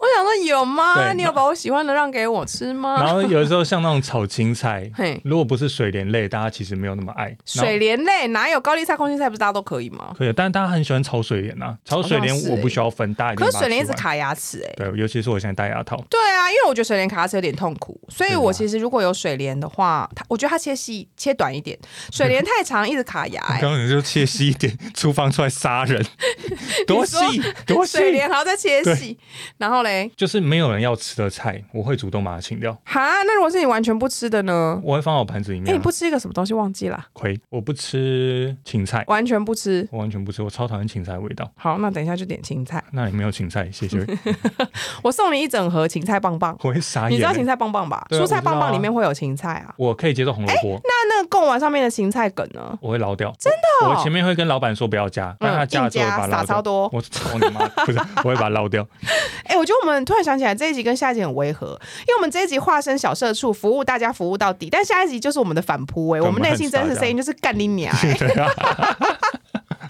我想说有吗？对你有把我喜欢的让给我吃吗？然后有的时候像那种炒青菜嘿，如果不是水莲类，大家其实没有那么爱。然后水莲类哪有高丽菜、空心菜？不是大家都可以吗？可以，但是大家很喜欢炒水莲啊，炒水莲我不需要分，大家一定可是把它水莲一直卡牙齿哎、对，尤其是我现在戴牙套，对啊，因为我觉得水莲卡牙齿有点痛苦，所以对啊我其实如果有水莲的话，它我觉得它切细切短一点，水莲太长一直卡牙、欸。刚刚你就切细一点，厨房出来杀人，多细多细水，莲还要再切细，然后后嘞，就是没有人要吃的菜，我会主动把它清掉，哈，那如果是你完全不吃的呢？我会放到我盘子里哎、面啊。你不吃一个什么东西忘记了？亏，我不吃芹菜，完全不吃。我完全不吃，我超讨厌芹菜的味道。好，那等一下就点芹菜。那里没有芹菜，谢谢。我送你一整盒芹菜棒棒。我会傻眼欸。你知道芹菜棒棒吧？啊蔬菜棒棒里面会有芹菜啊。我可以接受红萝卜，那那个贡丸上面的芹菜梗呢？我会捞掉。真的、哦我前面会跟老板说不要加，但他加了之后我把它。撒超多。我操你妈！不是，我会把它捞掉。哎、我觉得我们突然想起来这一集跟下一集很违和，因为我们这一集化身小社畜，服务大家服务到底，但下一集就是我们的反扑哎、对我们内心真实声音就是干你娘。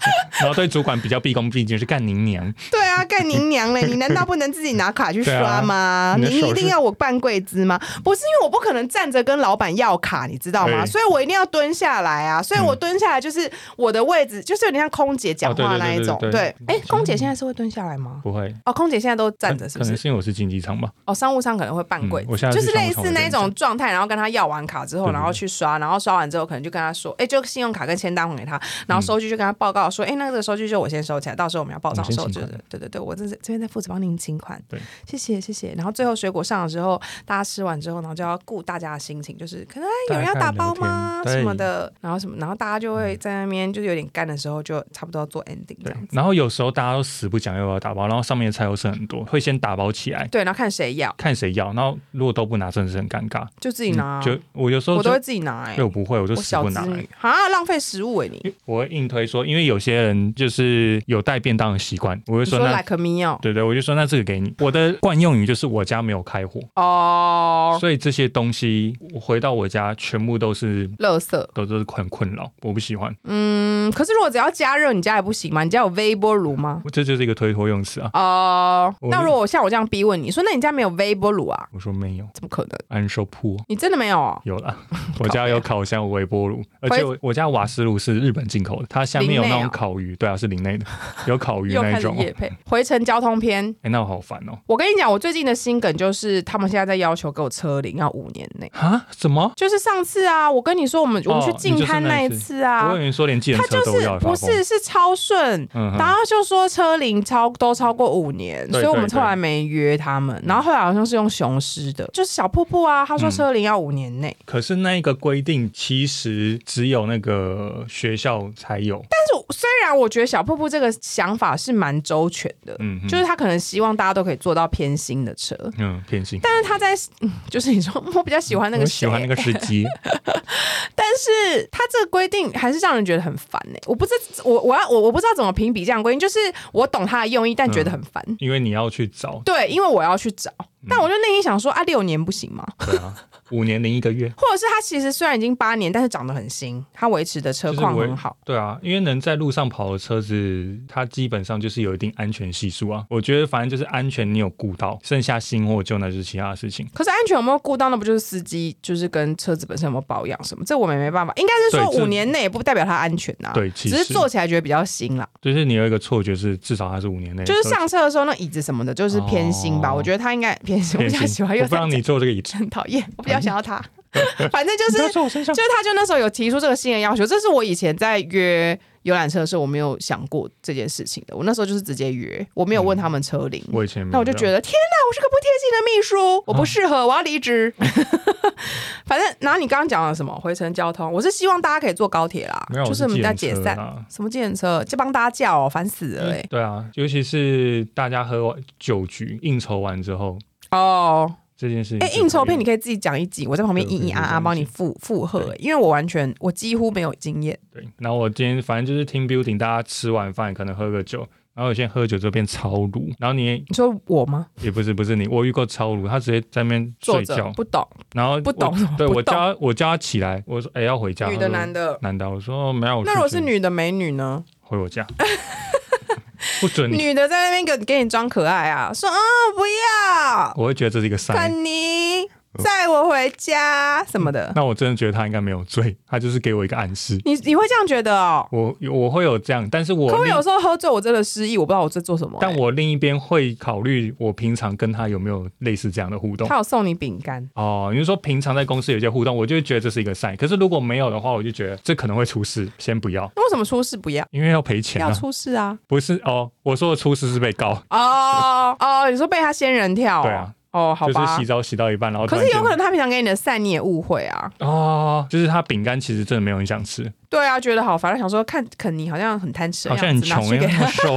然后对主管比较毕恭毕敬，是干您娘。对啊，干您娘嘞！你难道不能自己拿卡去刷吗？啊你一定要我办柜资吗？不是因为我不可能站着跟老板要卡，你知道吗？所以我一定要蹲下来啊！所以我蹲下来就是我的位置，就是有点像空姐讲话那一种。哦对对对对对哎，空姐现在是会蹲下来吗？不会，哦，空姐现在都站着，是不是？可能是因为我是经济舱吧。哦，商务舱可能会办柜子，嗯我现在就是类似那一种状态，然后跟他要完卡之后，然后去刷，然后刷完之后可能就跟他说，哎，就信用卡跟签单还给他，然后收据就跟他报告说，哎，那个收据就我先收起来，到时候我们要报账收据。对对对，我这是这边在负责帮您请款，对，谢谢谢谢。然后最后水果上了之后，大家吃完之后，然后就要顾大家的心情，就是可能哎有人要打包吗什么的，然后什么，然后大家就会在那边就是有点干的时候，就差不多要做 ending 这对样子。，然后有时候大家都死不讲要不要打包，然后上面的菜又剩很多，会先打包起来，对，然后看谁要，看谁要，然后如果都不拿，真的是很尴尬。就自己拿啊。就我有时候我都会自己拿哎、对我不会，我就我小死不拿、子女啊，浪费食物哎、你。我会硬推说，因为有些人就是有带便当的习惯，我会说说那 like me 哦，对对，我就说那这个给你。我的惯用语就是我家没有开火，哦，所以这些东西我回到我家全部都是垃圾，都都是很困扰，我不喜欢。嗯，可是如果只要加热，你家也不行吗？你家有微波炉吗？这就是一个推脱用词啊。哦，我那如果我像我这样逼问你说，那你家没有微波炉啊？我说没有，怎么可能？安收铺你真的没有哦？有了，我家有烤箱、微波炉，而且我我家瓦斯炉是日本进口的，它下面有那种烤鱼，对啊，是林内的，有烤鱼又那一种。回程交通篇。哎，那我好烦哦。我跟你讲，我最近的心梗就是他们现在在要求给我车龄要五年内。啊？什么？就是上次啊，我跟你说，我们我们去哦进滩那一次啊，我以为说连计程他就车都要是不是是超顺，然后就说车龄超都超过五年，对所以我们后来没约他们。然后后来好像是用雄狮的，就是小瀑布啊，他说嗯车龄要五年内。可是那一个规定其实只有那个学校才有。但是我虽然我觉得小瀑布这个想法是蛮周全的，嗯，就是他可能希望大家都可以坐到偏心的车。嗯偏心。但是他在，嗯就是你说我比较喜欢那个喜欢那个司机，但是他这个规定还是让人觉得很烦呢、我不知我我要我我不知道怎么评比这样的规定，就是我懂他的用意，但觉得很烦。因为你要去找，对，因为我要去找，嗯但我就内心想说啊，六年不行吗？对啊，五年零一个月，或者是他其实虽然已经八年，但是长得很新，他维持的车况很好。对啊，因为能在路上跑的车子，它基本上就是有一定安全系数啊。我觉得反正就是安全，你有顾到，剩下新或旧那就是其他的事情。可是安全有没有顾到？那不就是司机就是跟车子本身有没有保养什么？这我们也没办法。应该是说五年内也不代表它安全呐、对其实只是坐起来觉得比较新啦。就是你有一个错觉是，至少它是五年内就是上车的时候那椅子什么的，就是偏新吧。哦我觉得它应该我比较喜欢，又我不让你坐这个椅子，很讨厌，我比较想要他。反正就是就。是他就那时候有提出这个新的要求，这是我以前在约游览车的时候我没有想过这件事情的。我那时候就是直接约，我没有问他们车龄。我以前那我就觉得，天哪，我是个不贴心的秘书，我不适合，我要离职。反正，然后你刚刚讲了什么回程交通，我是希望大家可以坐高铁啦没，，就是我们在解散。什么计程车？就帮大家叫哦，烦死了哎、对啊，尤其是大家喝完酒局应酬完之后，哦，这件事情哎、应酬片你可以自己讲一集，我在旁边咿咿啊啊帮你附附和、因为我完全我几乎没有经验。对，然后我今天反正就是 team building，大家吃完饭可能喝个酒，然后有些人喝酒之后变超鲁，然后你你说我吗？也不是不是你，我遇过超鲁，他直接在那边睡觉，不懂，然后不懂对我叫他我叫他起来，我说哎、要回家，女的男的。男的，我说没有，那如果是女的美女呢？回我家，不准你，女的在那边给给你装可爱啊，说啊不要，我会觉得这是一个你 载我回家什么的。那我真的觉得他应该没有醉，他就是给我一个暗示。你你会这样觉得哦？我我会有这样，但是我另可我有时候喝醉，我真的失忆，我不知道我在做什么、欸但我另一边会考虑，我平常跟他有没有类似这样的互动他。有送你饼干，哦，你是说平常在公司有一些互动，我就会觉得这是一个 sign。可是如果没有的话，我就觉得这可能会出事，先不要，那为什么出事不要？因为要赔钱要啊。出事啊！不是哦，我说的出事是被告，哦哦，你说被他仙人跳、哦？对啊，哦，好吧就是洗。澡洗到一半，然后可是有可能他平常给你的善你也误会啊。哦，就是他饼干其实真的没有很想吃，对啊，觉得好烦，想说看肯尼好像很贪吃好像很穷哎，去给他那么瘦。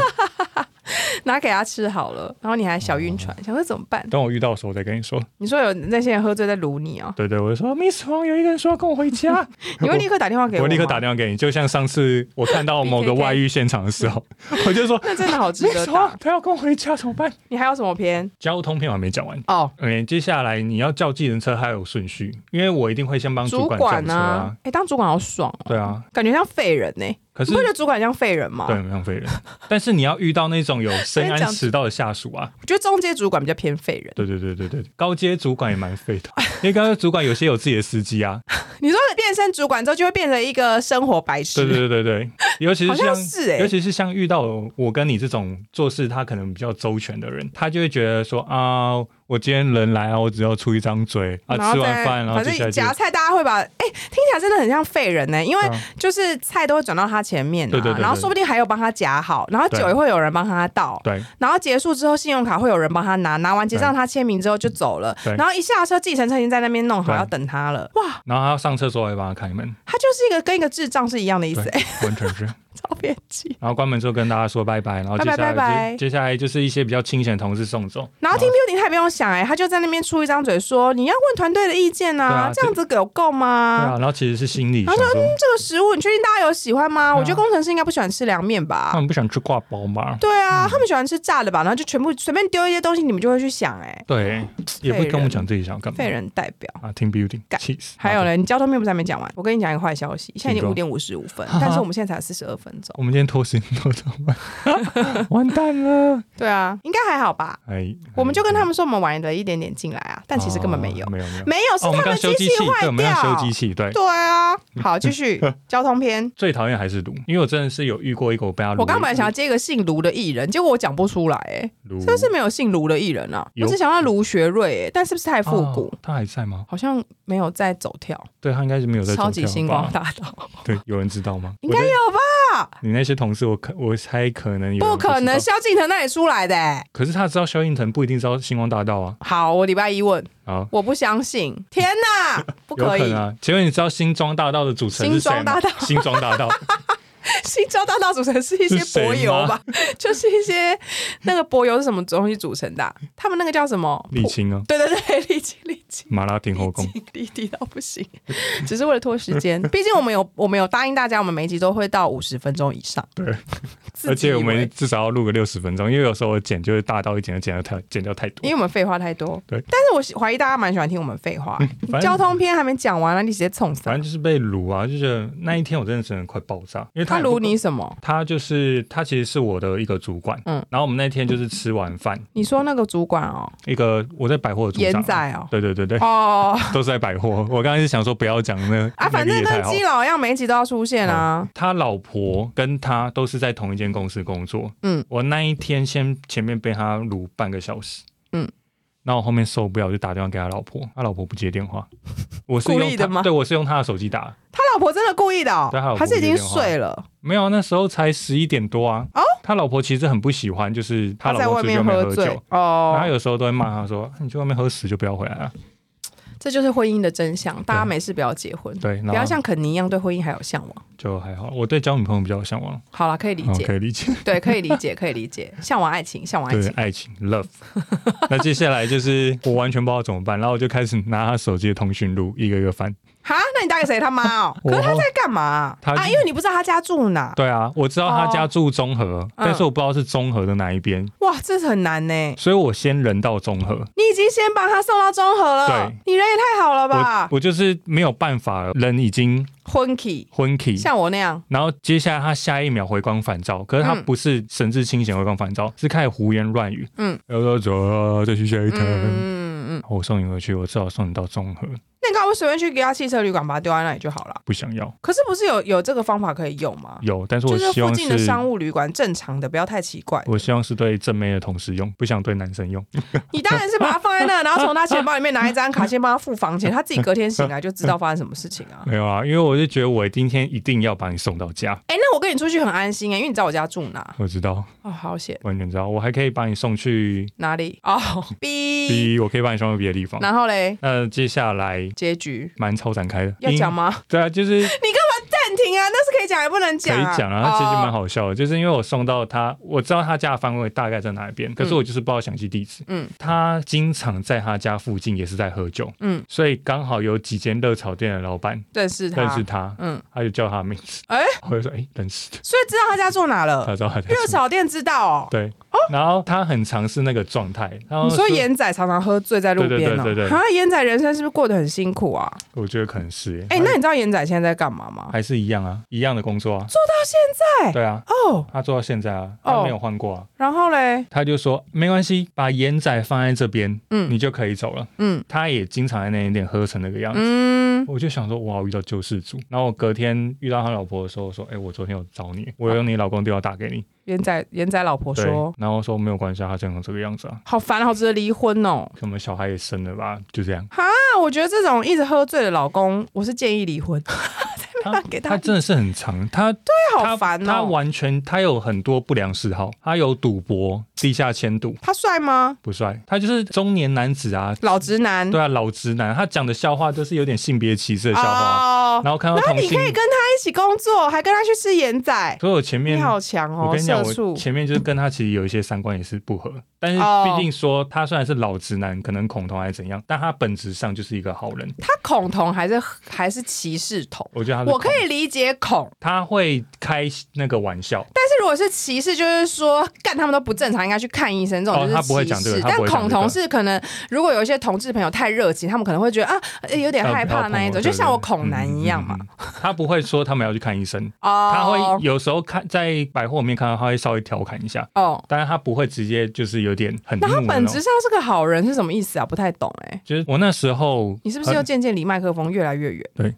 拿给他吃好了，然后你还小晕船，想说怎么办？等我遇到的时候我再跟你说。你说有那些人喝醉在撸你哦，对对，我就说 Miss 黄有一个人说要跟我回家，你会立刻打电话给我立刻打电话给你，就像上次我看到某个外遇现场的时候，我就说那真的好值得打。他要跟我回家怎么办？你还有什么篇？交通片我还没讲完。哦，OK，接下来你要叫计程车还有顺序，因为我一定会先帮主主管叫车啊。，哎，当主管好爽哦，对啊，感觉像废人呢。可是你不觉得主管像废人吗？对，很像废人。但是你要遇到那种有 深谙迟到的下属啊，我觉得中阶主管比较偏废人。对对对对对，高阶主管也蛮废的，因为高阶主管有些有自己的司机啊。你说变身主管之后就会变成一个生活白痴，对对对对对，尤其是像像是欸尤其是像遇到我跟你这种做事他可能比较周全的人，他就会觉得说啊，我今天人来啊，我只要出一张嘴啊，吃完饭然后反正夹菜大家会把，哎、听起来真的很像废人呢、因为就是菜都会转到他前面、啊，对对然后说不定还有帮他夹好，然后酒也会有人帮他倒，对。然后结束之后信用卡会有人帮他拿，拿完结账他签名之后就走了，对。然后一下车计程车已经在那边弄好要等他了，哇，然后他要上厕所，我会帮他开门，他就是一个跟一个智障是一样的意思、对哎，完全是。超别气。然后关门之后跟大家说拜拜，然后接下来接接下来就是一些比较清闲的同事送走，然后 Team Building 他也不用想哎、他就在那边出一张嘴说你要问团队的意见呐、这样子有够对吗？啊，然后其实是心里他说嗯，这个食物你确定大家有喜欢吗？啊我觉得工程师应该不喜欢吃凉面吧他。们不想吃挂包吗？对啊，他们喜欢吃炸的吧？然后就全部随便丢一些东西，你们就会去想、哎，对，也不跟我们讲自己想干嘛废人代表。啊，team building，干气死。还有好的，呢，你交通面不是还没讲完？我跟你讲一个坏消息，现在已经五点五十五分，但是我们现在才四十二分钟。我们今天拖时间拖这么晚，完蛋了。对啊，应该还好吧？哎，我们就跟他们说我们晚了一点点进来啊，但其实根本没有哦，没有没有。是他们机器坏我们刚掉。修机器，对。对啊，好，继续 交通篇。最讨厌还是卢，因为我真的是有遇过一个我被他。我刚本来想要接一个姓卢的艺人，结果我讲不出来，哎，卢，是不是没有姓卢的艺人啊？我只想到卢学瑞，哎，但是不是太复古？哦他还在吗？好像没有在走跳，对他应该是没有在超级走跳吧星光大道，对，有人知道吗？应该有吧？你那些同事，我可我猜可能有人不可能，萧敬腾那里出来的、哎可是他知道萧敬腾不一定知道星光大道啊。好，我礼拜一问，好，我不相信，天哪，不可以！啊。请问你知道星光大道的主持人是谁吗？星光大道，新交大道组成是一些柏油吧？就是一些那个柏油是什么东西组成的啊、他们那个叫什么？沥青啊，对对对，沥青沥青。马拉丁后宫。离地到不行，只是为了拖时间。毕竟我们有我们有答应大家，我们每一集都会到五十分钟以上。对，而且我们至少要录个六十分钟，因为有时候我剪就是大到一剪就剪掉太剪掉太多因。为我们废话太多。对但是我怀疑大家蛮喜欢听我们废话。交通篇还没讲完了，你直接冲上反。正就是被撸啊，就是那一天我真的真的快爆炸，因为他也不他撸你什么？他就是他其实是我的一个主管，嗯嗯，然后我们那天就是吃完饭，你说那个主管哦，一个我在百货的严仔哦，对对对对，哦都是在百货。我刚才是想说不要讲那啊，反正跟那基佬一样，每一集都要出现啊。他老婆跟他都是在同一间公司工作。嗯，我那一天先前面被他撸半个小时。嗯，然后我后面受不了，我就打电话给他老婆，他老婆不接电话。我是故用意的吗他对，我是用他的手机打。他老婆真的故意的哦对他老，婆是已经睡了？没有，那时候才十一点多啊。哦，他老婆其实很不喜欢，就是他老婆出去外面喝酒，然后有时候都会骂他说：“你去外面喝死就不要回来了。这就是婚姻的真相。大家没事不要结婚”，对，不要像肯尼一样对婚姻还有向往。就还好。我对交女朋友比较向往，好了，可以理哦解，可以理解。对，可以理解，可以理解，向往爱情，向往爱对情。爱情 love。那接下来就是我完全不知道怎么办，然后我就开始拿他手机的通讯录一个一个翻。哈，那你打给谁？他妈哦？我可是他在干嘛他啊？因为你不知道他家住哪。对啊，我知道他家住中和，嗯但是我不知道是中和的哪一边，哇，这是很难呢。所以我先人到中和。你已经先把他送到中和了，对你人也太好了吧？我就是没有办法了，人已经婚 key 昏 key，像我那样，然后接下来他下一秒回光返照，可是他嗯不是神志清醒回光返照，是开始胡言乱语。嗯嗯，然后说走啊，再去下一摊。嗯嗯，我送你回去，我只好送你到中和，那你干嘛随便去给他汽车旅馆把它丢在那里就好了？不想要。可是不是有有这个方法可以用吗？有，但是我就是希望附近的是，商务旅馆正常的，不要太奇怪。我希望是对正妹的同事用，不想对男生用。你当然是把它放在那，然后从他钱包里面拿一张卡，先帮他付房钱，他自己隔天醒来就知道发生什么事情啊。没有啊，因为我就觉得我今天一定要把你送到家。哎、那我跟你出去很安心哎、因为你知道我家住哪？我知道，哦，好险，完全知道，我还可以把你送去哪里？哦 B，B，我可以把你送到别的地方。然后嘞，那接下来结局蛮超展开的，要讲？吗？对啊，就是 暂停啊，那是可以讲也不能可讲、啊？以讲啊，它其实蛮哦。好笑的，就是因为我送到他，我知道他家的方位大概在哪一边，可是我就是不知道详细地址。嗯他经常在他家附近也是在喝酒，嗯，所以刚好有几间热炒店的老板认识他，认识他，嗯，他就叫他的名字，哎我就说哎认识的，所以知道他家住哪了他。知道他在热炒店知道哦。对，然后他很常是那个状态，然后你说严仔常常喝醉在路边哦，对对对对对啊，严仔人生是不是过得很辛苦啊？我觉得可能是耶，哎、那你知道严仔现在在干嘛吗？还是一样啊，一样的工作啊，做到现在对啊，哦，他做到现在啊，哦他没有换过啊。然后嘞，他就说没关系，把盐仔放在这边，嗯你就可以走了。嗯他也经常在那一点喝成那个样子。嗯，我就想说，哇，我遇到救世主。然后我隔天遇到他老婆的时候，说，哎、我昨天有找你，我用你老公电话打给你。严仔严仔老婆对说，然后说没有关系啊，他这样这个样子啊，好烦，好值得离婚哦。可能小孩也生了吧，就这样。哈我觉得这种一直喝醉的老公，我是建议离婚，他 给他他真的是很长，他对好烦他哦。完全他有很多不良嗜好，他有赌博、地下迁赌，他帅吗？不帅，他就是中年男子啊，老直男。对啊，老直男，他讲的笑话都是有点性别歧视的笑话，哦，然后看到你可以跟他一起工作，还跟他去吃盐仔，所以我前面你好强哦，我跟你讲，我。前面就是跟他其实有一些三观也是不合，但是哦毕竟说他虽然是老直男，可能恐同还是怎样，但他本质上就是一个好人。他恐同还是还是歧视同？我觉得他是我可，以理解恐，他会开那个玩笑，但是如果是歧视，就是说干他们都不正常，应该去看医生，这种就是哦他不会歧讲这个视。但他不会讲这个恐同是可能，如果有一些同志朋友太热情，他们可能会觉得啊，呃有点害怕那一种，就像我对恐男一样嘛。嗯嗯嗯嗯他不会说他们要去看医生，哦，他会有时候看在百货里面看到，他会稍微调侃一下，哦。但是他不会直接就是有点很那他。本质上是个好人是什么意思啊？不太懂哎、就是我那时候，你是不是又渐渐离麦克风越来越远？呃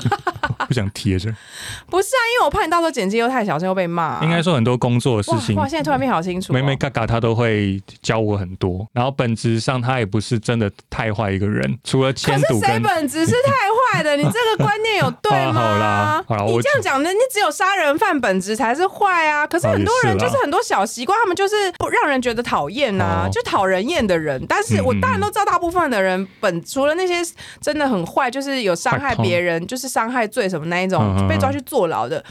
不想贴着？不是啊，因为我怕你到时候剪辑又太小声又被骂、啊。应该说很多工作的事哇情哇，现在突然变好清楚、哦。妹妹嘎嘎他都会教我很多，然后本质上他也不是真的太坏一个人，除了可是谁本质是太坏的？你这个观念有对吗？啊好啦好啦你我这样讲的，你只有杀人犯本质才是坏啊。可是很多人就是很多小习惯，他们就是不让人觉得讨厌呐哦，就讨人厌的人。但是我当然都知道，大部分的人本除了那些真的很坏，就是有伤害别人，就是伤害罪什么那一种嗯被抓去坐牢的。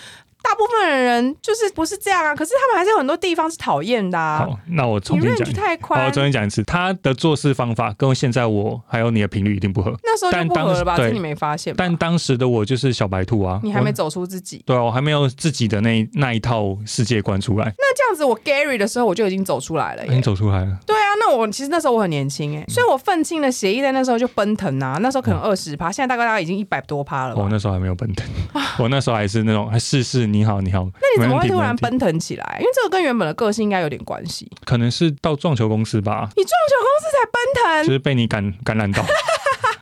大部分的人就是不是这样啊，可是他们还是有很多地方是讨厌的啊。好，那我你重新讲我，重新讲一次，他的做事方法跟现在我还有你的频率一定不合，那时候就不合了吧？对这你没发现？但当时的我就是小白兔啊，你还没走出自己。对啊，我还没有自己的那那一套世界观出来，那这样子，我 Gary 的时候我就已经走出来了。已经走出来了。对啊，那我其实那时候我很年轻哎，所以我愤青的协议在那时候就奔腾啊，那时候可能二十趴，现在大概大概已经一百多趴了吧。我那时候还没有奔腾，我那时候还是那种还试试你好你好，那你怎么会突然？奔腾起来？因为这个跟原本的个性应该有点关系。可能是到撞球公司吧，你撞球公司才奔腾，就是被你感感染到，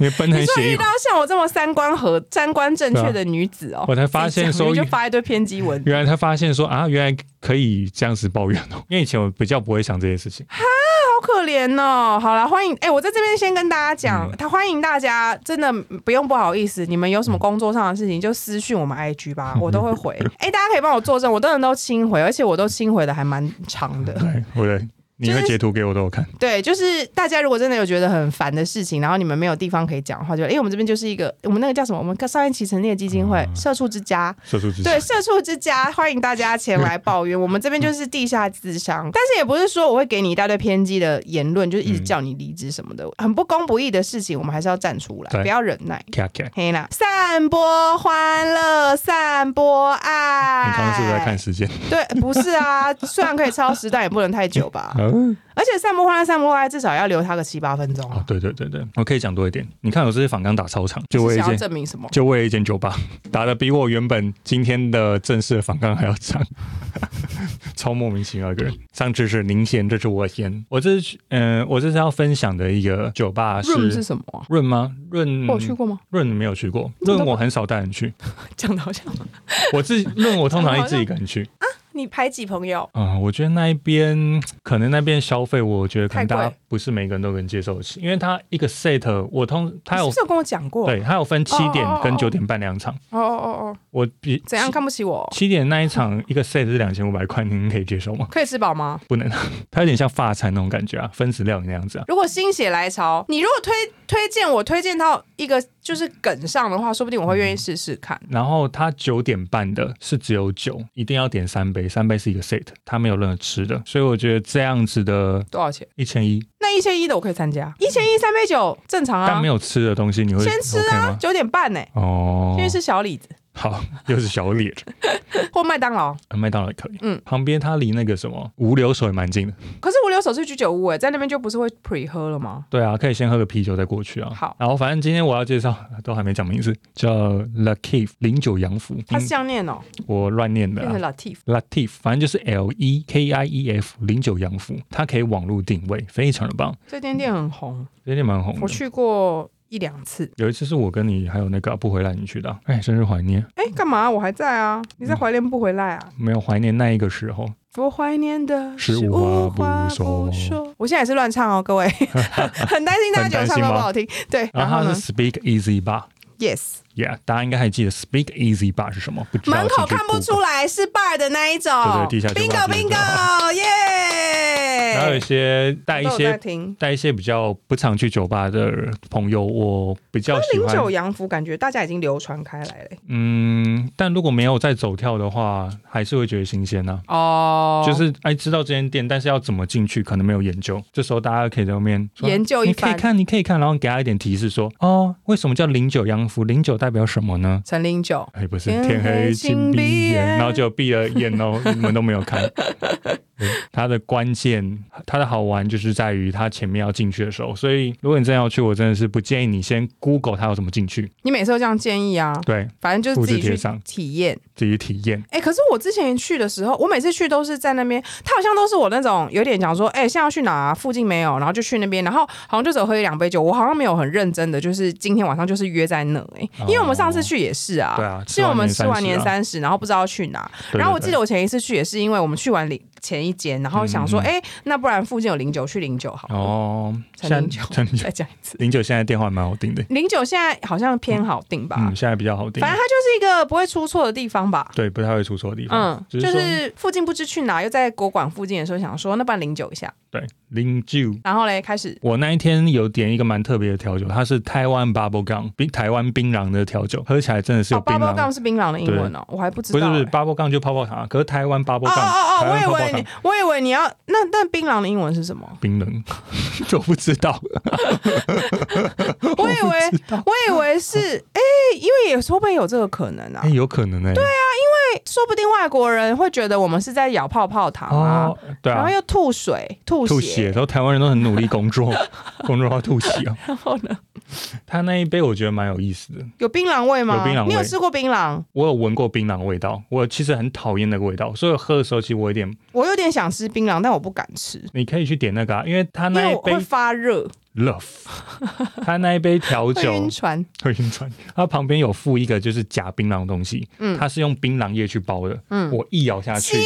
你说遇到像我这么三观和三观正确的女子哦，我才发现说自己讲就发一堆偏激文。原来他发现说啊，原来可以这样子抱怨哦，因为以前我比较不会想这些事情。哈好可怜哦！好了，欢迎哎、我在这边先跟大家讲，嗯他欢迎大家，真的不用不好意思，你们有什么工作上的事情就私讯我们 IG 吧，我都会回。哎、大家可以帮我作证，我都能都清回，而且我都清回的还蛮长的。对，我的你会截图给我都有看。对，就是大家如果真的有觉得很烦的事情，然后你们没有地方可以讲的话，就因为我们这边就是一个我们那个叫什么，我们上一期成立的基金会“社畜之家”，社畜之对，社畜之家，欢迎大家前来抱怨。我们这边就是地下智商，但是也不是说我会给你一大堆偏激的言论，就是一直叫你离职什么的，很不公不义的事情，我们还是要站出来，不要忍耐。咔咔，黑啦，散播欢乐，散播爱。你刚刚是不是在看时间？对，不是啊，虽然可以超时，但也不能太久吧。好嗯，而且散步回来散步回来至少要留他个七八分钟哦啊。，对对对对，我可以讲多一点。你看我这些访刚打超长，就为了一件证明什么？就为了一间酒吧，打的比我原本今天的正式的访纲还要长，超莫名其妙一个人。上次是您先，这是我先。我这是嗯、我这是要分享的一个酒吧是是什么啊？润吗？润我有去过吗？润没有去过，润我很少带人去，讲的好像我自己润我通常会自己一个人去。你排挤朋友，嗯、我觉得那一边可能那边消费，我觉得可能大家不是每个人都能接受得起，因为它一个 set 我通他有你是是有跟我讲过？对它有分七点跟九点半两场，哦哦哦哦，我比怎样看不起我？七点那一场一个 set 是两千五百块，您可以接受吗？可以吃饱吗？不能，它有点像法餐那种感觉啊，分子料理那样子啊。如果心血来潮，你如果推推荐我推荐到一个就是梗上的话，说不定我会愿意试试看。然后它九点半的是只有酒，一定要点三杯，三杯是一个 set，它没有任何吃的，所以我觉得这样子的多少钱？一千一，那一千一的我可以参加，一千一三杯酒正常啊但没。有吃的东西，你会先吃啊吗，？九点半呢、哦，因为是小李子好，又是小脸，或麦当劳。呃麦当劳也可以。嗯，旁边它离那个什么无留手也蛮近的。可是五六手是居酒屋哎、在那边就不是会 pre 喝了吗？对啊，可以先喝个啤酒再过去啊。好然后反正今天我要介绍都还没讲名字，叫 La Cave 零九洋服，它是嗯这样念哦、我乱念的变成啊。Latif。Latif，反正就是 L E K I E F 零九洋服，它可以网络定位，非常的棒，这间店很红，这店蛮红的。我去过一两次。有一次是我跟你还有那个不回来你去的啊，哎，生日怀念，哎、干嘛？我还在啊！你在怀念不回来啊？没有怀念那一个时候。我怀念的是是无无话话不说。我现在也是乱唱哦，各位，很担心大家觉得我唱歌不好听。对，然后呢 Speak Easy Bar。？Yes，Yeah，大家应该还记得 Speak Easy Bar 是什么？不知道门口看不出来是 bar 的那一种。对对地下酒吧 bingo 地下酒 bingo，耶！然后有一些带一些听。带一些比较不常去酒吧的朋友，我比较喜零九。洋服感觉大家已经流传开来了。嗯，但如果没有再走跳的话，还是会觉得新鲜呐、哦，就是哎，知道这间店，但是要怎么进去，可能没有研究。这时候大家可以在后面研究一番。你可以看，你可以看，然后给他一点提示说，哦，为什么叫零九洋服？零九代表什么呢？陈零九，哎，不是天天黑黑请请闭眼然后就闭了眼哦，你们都没有看。对 它的关键，它的好玩就是在于它前面要进去的时候，所以如果你真的要去，我真的是不建议你先 Google 它要怎么进去，你每次都这样建议啊？对。反正就是自己去体验。自己体验。哎、可是我之前去的时候，我每次去都是在那边，它好像都是我那种有点讲说，哎、现在要去哪、啊？附近没有，然后就去那边，然后好像就只有喝一两杯酒，我好像没有很认真的，就是今天晚上就是约在那、哎、因为我们上次去也是啊，对啊是因为我们吃完年30啊。年三十，然后不知道要去哪，对然后我记得我前一次去也是因为我们去完零前一间，然后想说，哎那不然附近有零九，去零九好了，哦，陈零九陈零九。再讲一次，零九现在电话蛮好订的，零九现在好像偏好定吧，嗯，现在比较好订反，正它就是一个不会出错的地方吧。对，不太会出错的地方，嗯，就是附近不知去哪，又在国馆附近的时候，想说那不然零九一下，对零九。然后嘞开始。我那一天有点一个蛮特别的调酒，它是台湾 Bubble Gum 冰台湾槟榔的调酒，喝起来真的是有哦槟榔。，bubble gum 是槟榔的英文哦，我还不知道欸。不是不是，Bubble Gum 就泡泡糖，可是台湾 Bubble 哦 Gum，、哦哦，我以为你，我以为你要那那槟榔的英文是什么？槟榔，就不知 道。我以为我以为是哎，因为也说不定有这个可能啊哎、？有可能哎、对啊，说不定外国人会觉得我们是在咬泡泡糖啊哦，，对啊。然后，又吐水、吐吐血，然后台湾人都很努力工作，工作到吐血啊。然后呢，他那一杯我觉得蛮有意思的，有槟榔味吗？有槟榔味。你有吃过槟榔？我有闻过槟榔味道，我其实很讨厌那个味道，所以我喝的时候其实我有点，我有点想吃槟榔，但我不敢吃，你可以去点那个啊，因为他那一杯会发热，Love，他那一杯调会酒晕船。会晕船，他旁边有附一个就是假槟榔的东西，嗯它是用槟榔叶去包的，嗯，我一咬下去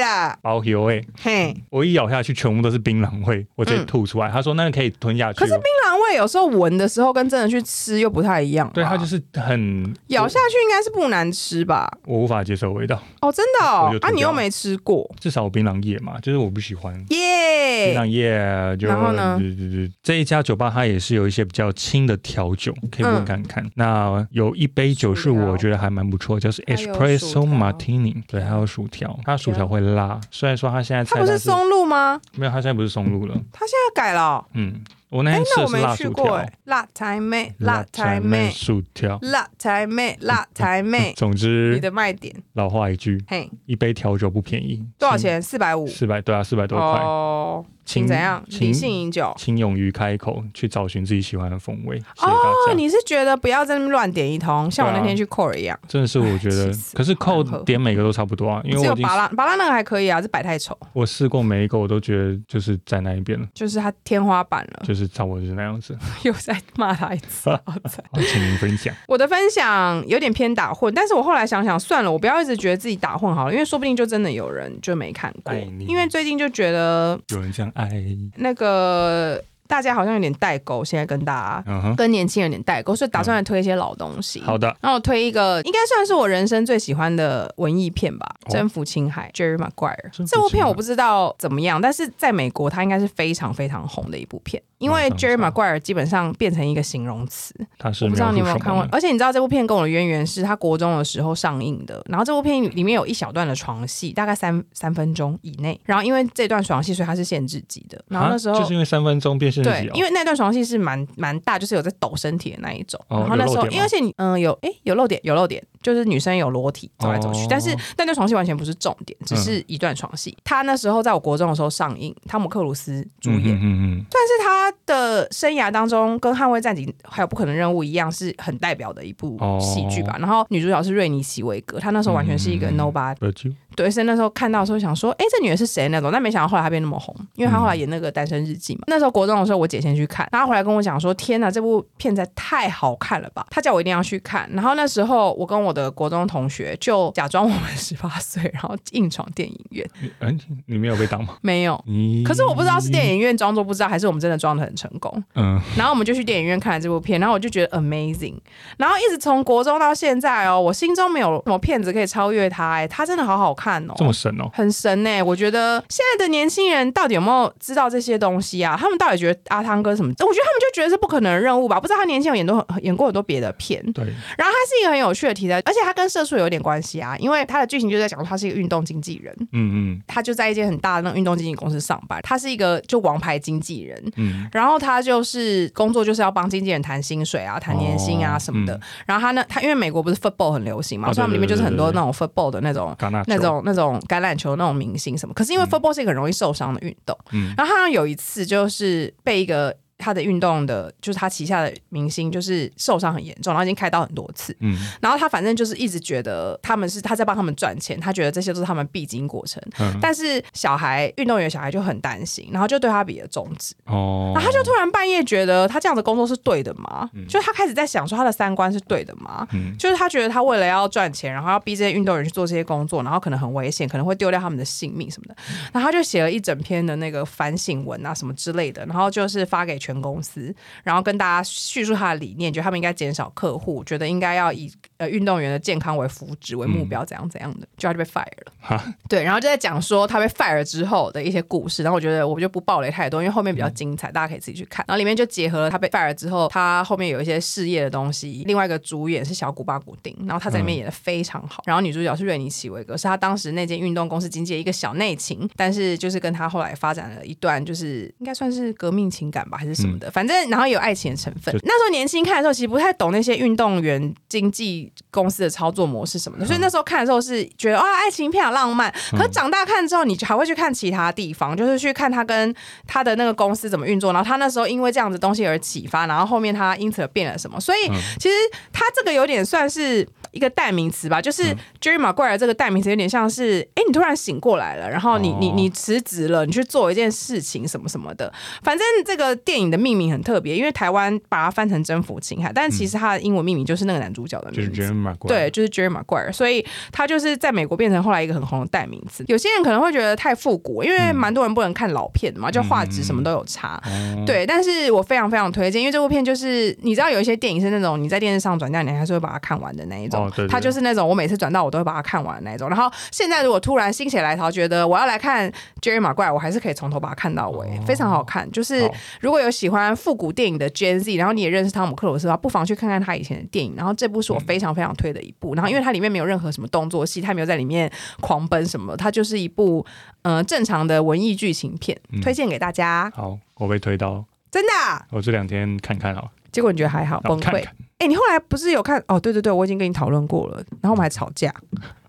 啦，包油味，嘿。我一咬下去全部都是槟榔味，我直接吐出来。他说那个可以吞下去、哦，可是槟榔味有时候闻的时候跟真的去吃又不太一样吧。对它就是很咬下去应该是不难吃吧？我无法接受味道，哦，真的哦啊，你又没吃过至少有槟榔叶嘛，就是我不喜欢。槟耶榔耶就然后呢？对对对，这一家酒吧它也是有一些比较轻的调酒，可以问看看。那有一杯酒是我觉得还蛮不错，就是 Espresso Martini，对，还有薯条，它薯条会辣。虽然说它现在它不是松露吗？没有，它现在不是松露了，它现在改了哦、嗯，我那天吃那我没的是辣薯条去过哎，，辣台妹，辣台妹，薯条。辣台妹，辣 台妹，总之你，的卖点，老话一句，嘿，一杯调酒不便宜，多少钱？四百五。四百，对啊，四百多块。哦，请怎样？理性饮酒。请勇于开口，去找寻自己喜欢的风味。哦，家。你是觉得不要在那边乱点一通，像我那天去 Core 一样，真的是我觉得 可是 Core 点每个都差不多啊，因为我已经有巴拉巴拉那个还可以啊，这摆太丑，我试过每一个，我都觉得就是在那一边了，就是它天花板了，就是差不多就是那样子。又在骂他一次，好惨。好，请您分享。我的分享有点偏打混，但是我后来想想，算了，我不要一直觉得自己打混好了，因为说不定就真的有人就没看过。因为最近就觉得有人这样爱，那个大家好像有点代沟，现在跟大家跟年轻人有点代沟，所以打算来推一些老东西。好的，然后我推一个，应该算是我人生最喜欢的文艺片吧，哦征服青海》（Jerry Maguire）。这部片我不知道怎么样，但是在美国它应该是非常非常红的一部片，因为马上 Jerry 查 Maguire 基本上变成一个形容词。他是我不知道你有没有看过而且你知道这部片跟我的渊源是他国中的时候上映的，然后这部片里面有一小段的床戏，大概三三分钟以内，然后因为这段床戏，所以它是限制级的，然后那时候啊就是因为三分钟变现对，因为那段床戏是蛮蛮大，就是有在抖身体的那一种。哦然后那时候，而且你嗯有哎有漏点有漏点，就是女生有裸体走来走去，哦。但是那段床戏完全不是重点，只是一段床戏。他那时候在我国中的时候上映，汤姆克鲁斯主演。嗯嗯嗯算是他的生涯当中，跟《捍卫战警》还有《不可能任务》一样，是很代表的一部哦。戏剧吧。然后女主角是瑞妮奇维格，她那时候完全是一个嗯 nobody，、对，所以那时候看到的时候想说，哎，这女的是谁那种？但没想到后来她变那么红，因为她后来演那个《单身日记》嘛。那时候国中的时候，我姐先去看，然后回来跟我讲说，天哪，这部片子太好看了吧！她叫我一定要去看。然后那时候我跟我的国中同学就假装我们十八岁，然后硬闯电影院，嗯，你没有被挡吗？没有。你可是我不知道是电影院装作不知道，还是我们真的装的很成功。嗯，然后我们就去电影院看了这部片，然后我就觉得 amazing。然后一直从国中到现在哦，我心中没有什么片子可以超越它，哎，它真的好好看哦，这么神哦，很神呢、我觉得现在的年轻人到底有没有知道这些东西啊？他们到底觉得阿汤哥什么？我觉得他们就觉得是不可能的任务吧。不知道他年轻有演多演过很多别的片，对，然后他是一个很有趣的题材，而且他跟社畜有点关系啊，因为他的剧情就在讲说他是一个运动经纪人，嗯嗯他就在一间很大的那种运动经纪公司上班，他是一个就王牌经纪人。嗯嗯，然后他就是工作就是要帮经纪人谈薪水啊、谈年薪啊哦什么的。嗯然后他呢，他因为美国不是 football 很流行嘛，哦所以他们里面就是很多那种 football 的那种那种那种橄榄球那种明星什么。可是因为 football 是一个很容易受伤的运动，嗯然后他有一次就是被一个他的运动的，就是他旗下的明星，就是受伤很严重，然后已经开刀很多次。嗯然后他反正就是一直觉得他们是他在帮他们赚钱，他觉得这些都是他们必经过程。嗯，但是小孩运动员小孩就很担心，然后就对他比了中指。哦，然后他就突然半夜觉得他这样的工作是对的吗？就是他开始在想说他的三观是对的吗？嗯就是他觉得他为了要赚钱，然后要逼这些运动员去做这些工作，然后可能很危险，可能会丢掉他们的性命什么的。然后他就写了一整篇的那个反省文啊什么之类的，然后就是发给全全公司，然后跟大家叙述他的理念，觉得他们应该减少客户，觉得应该要以呃运动员的健康为福祉为目标，怎样怎样的，就他就被 fire 了。哈，对，然后就在讲说他被 fire 之后的一些故事，然后我觉得我就不爆雷太多，因为后面比较精彩，大家可以自己去看。然后里面就结合了他被 fire 之后，他后面有一些事业的东西。另外一个主演是小古巴古丁，然后他在里面演的非常好。然后女主角是瑞尼奇维格，是他当时那间运动公司经纪的一个小内情，但是就是跟他后来发展了一段，就是应该算是革命情感吧，还是什么的，反正然后有爱情的成分。那时候年轻看的时候，其实不太懂那些运动员经纪公司的操作模式什么的，所以那时候看的时候是觉得啊，爱情片好浪漫。可是长大看之后，你就还会去看其他地方，就是去看他跟他的那个公司怎么运作，然后他那时候因为这样子东西而启发，然后后面他因此而变了什么。所以其实他这个有点算是一个代名词吧，就是 Jerry Maguire 这个代名词有点像是，哎，你突然醒过来了，然后你你哦你辞职了，你去做一件事情什么什么的。反正这个电影的命名很特别，因为台湾把它翻成《征服情海》，但其实它的英文命名就是那个男主角的就是名字。Jerry Maguire，对，就是 Jerry Maguire，所以他就是在美国变成后来一个很红的代名词。有些人可能会觉得太复古，因为蛮多人不能看老片的嘛，就画质什么都有差。哦，对，但是我非常非常推荐，因为这部片就是你知道有一些电影是那种你在电视上转掉，你还是会把它看完的那一种。哦对对它就是那种我每次转到我都会把它看完的那一种。然后现在如果突然心血来潮，觉得我要来看 Jerry Maguire，我还是可以从头把它看到尾，非常好看。就是如果有喜欢复古电影的 Gen Z，然后你也认识汤姆克鲁斯的话，不妨去看看他以前的电影。然后这部是我非常非常推的一部。然后因为它里面没有任何什么动作戏，它没有在里面狂奔什么，它就是一部呃正常的文艺剧情片，推荐给大家。好，我被推到真的啊、我这两天看看好了，结果你觉得还好，崩溃？哎、你后来不是有看？哦，对对对，我已经跟你讨论过了，然后我们还吵架，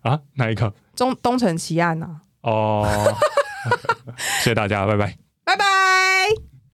啊，哪一个？中东城奇案啊。哦，谢谢大家，拜拜拜拜。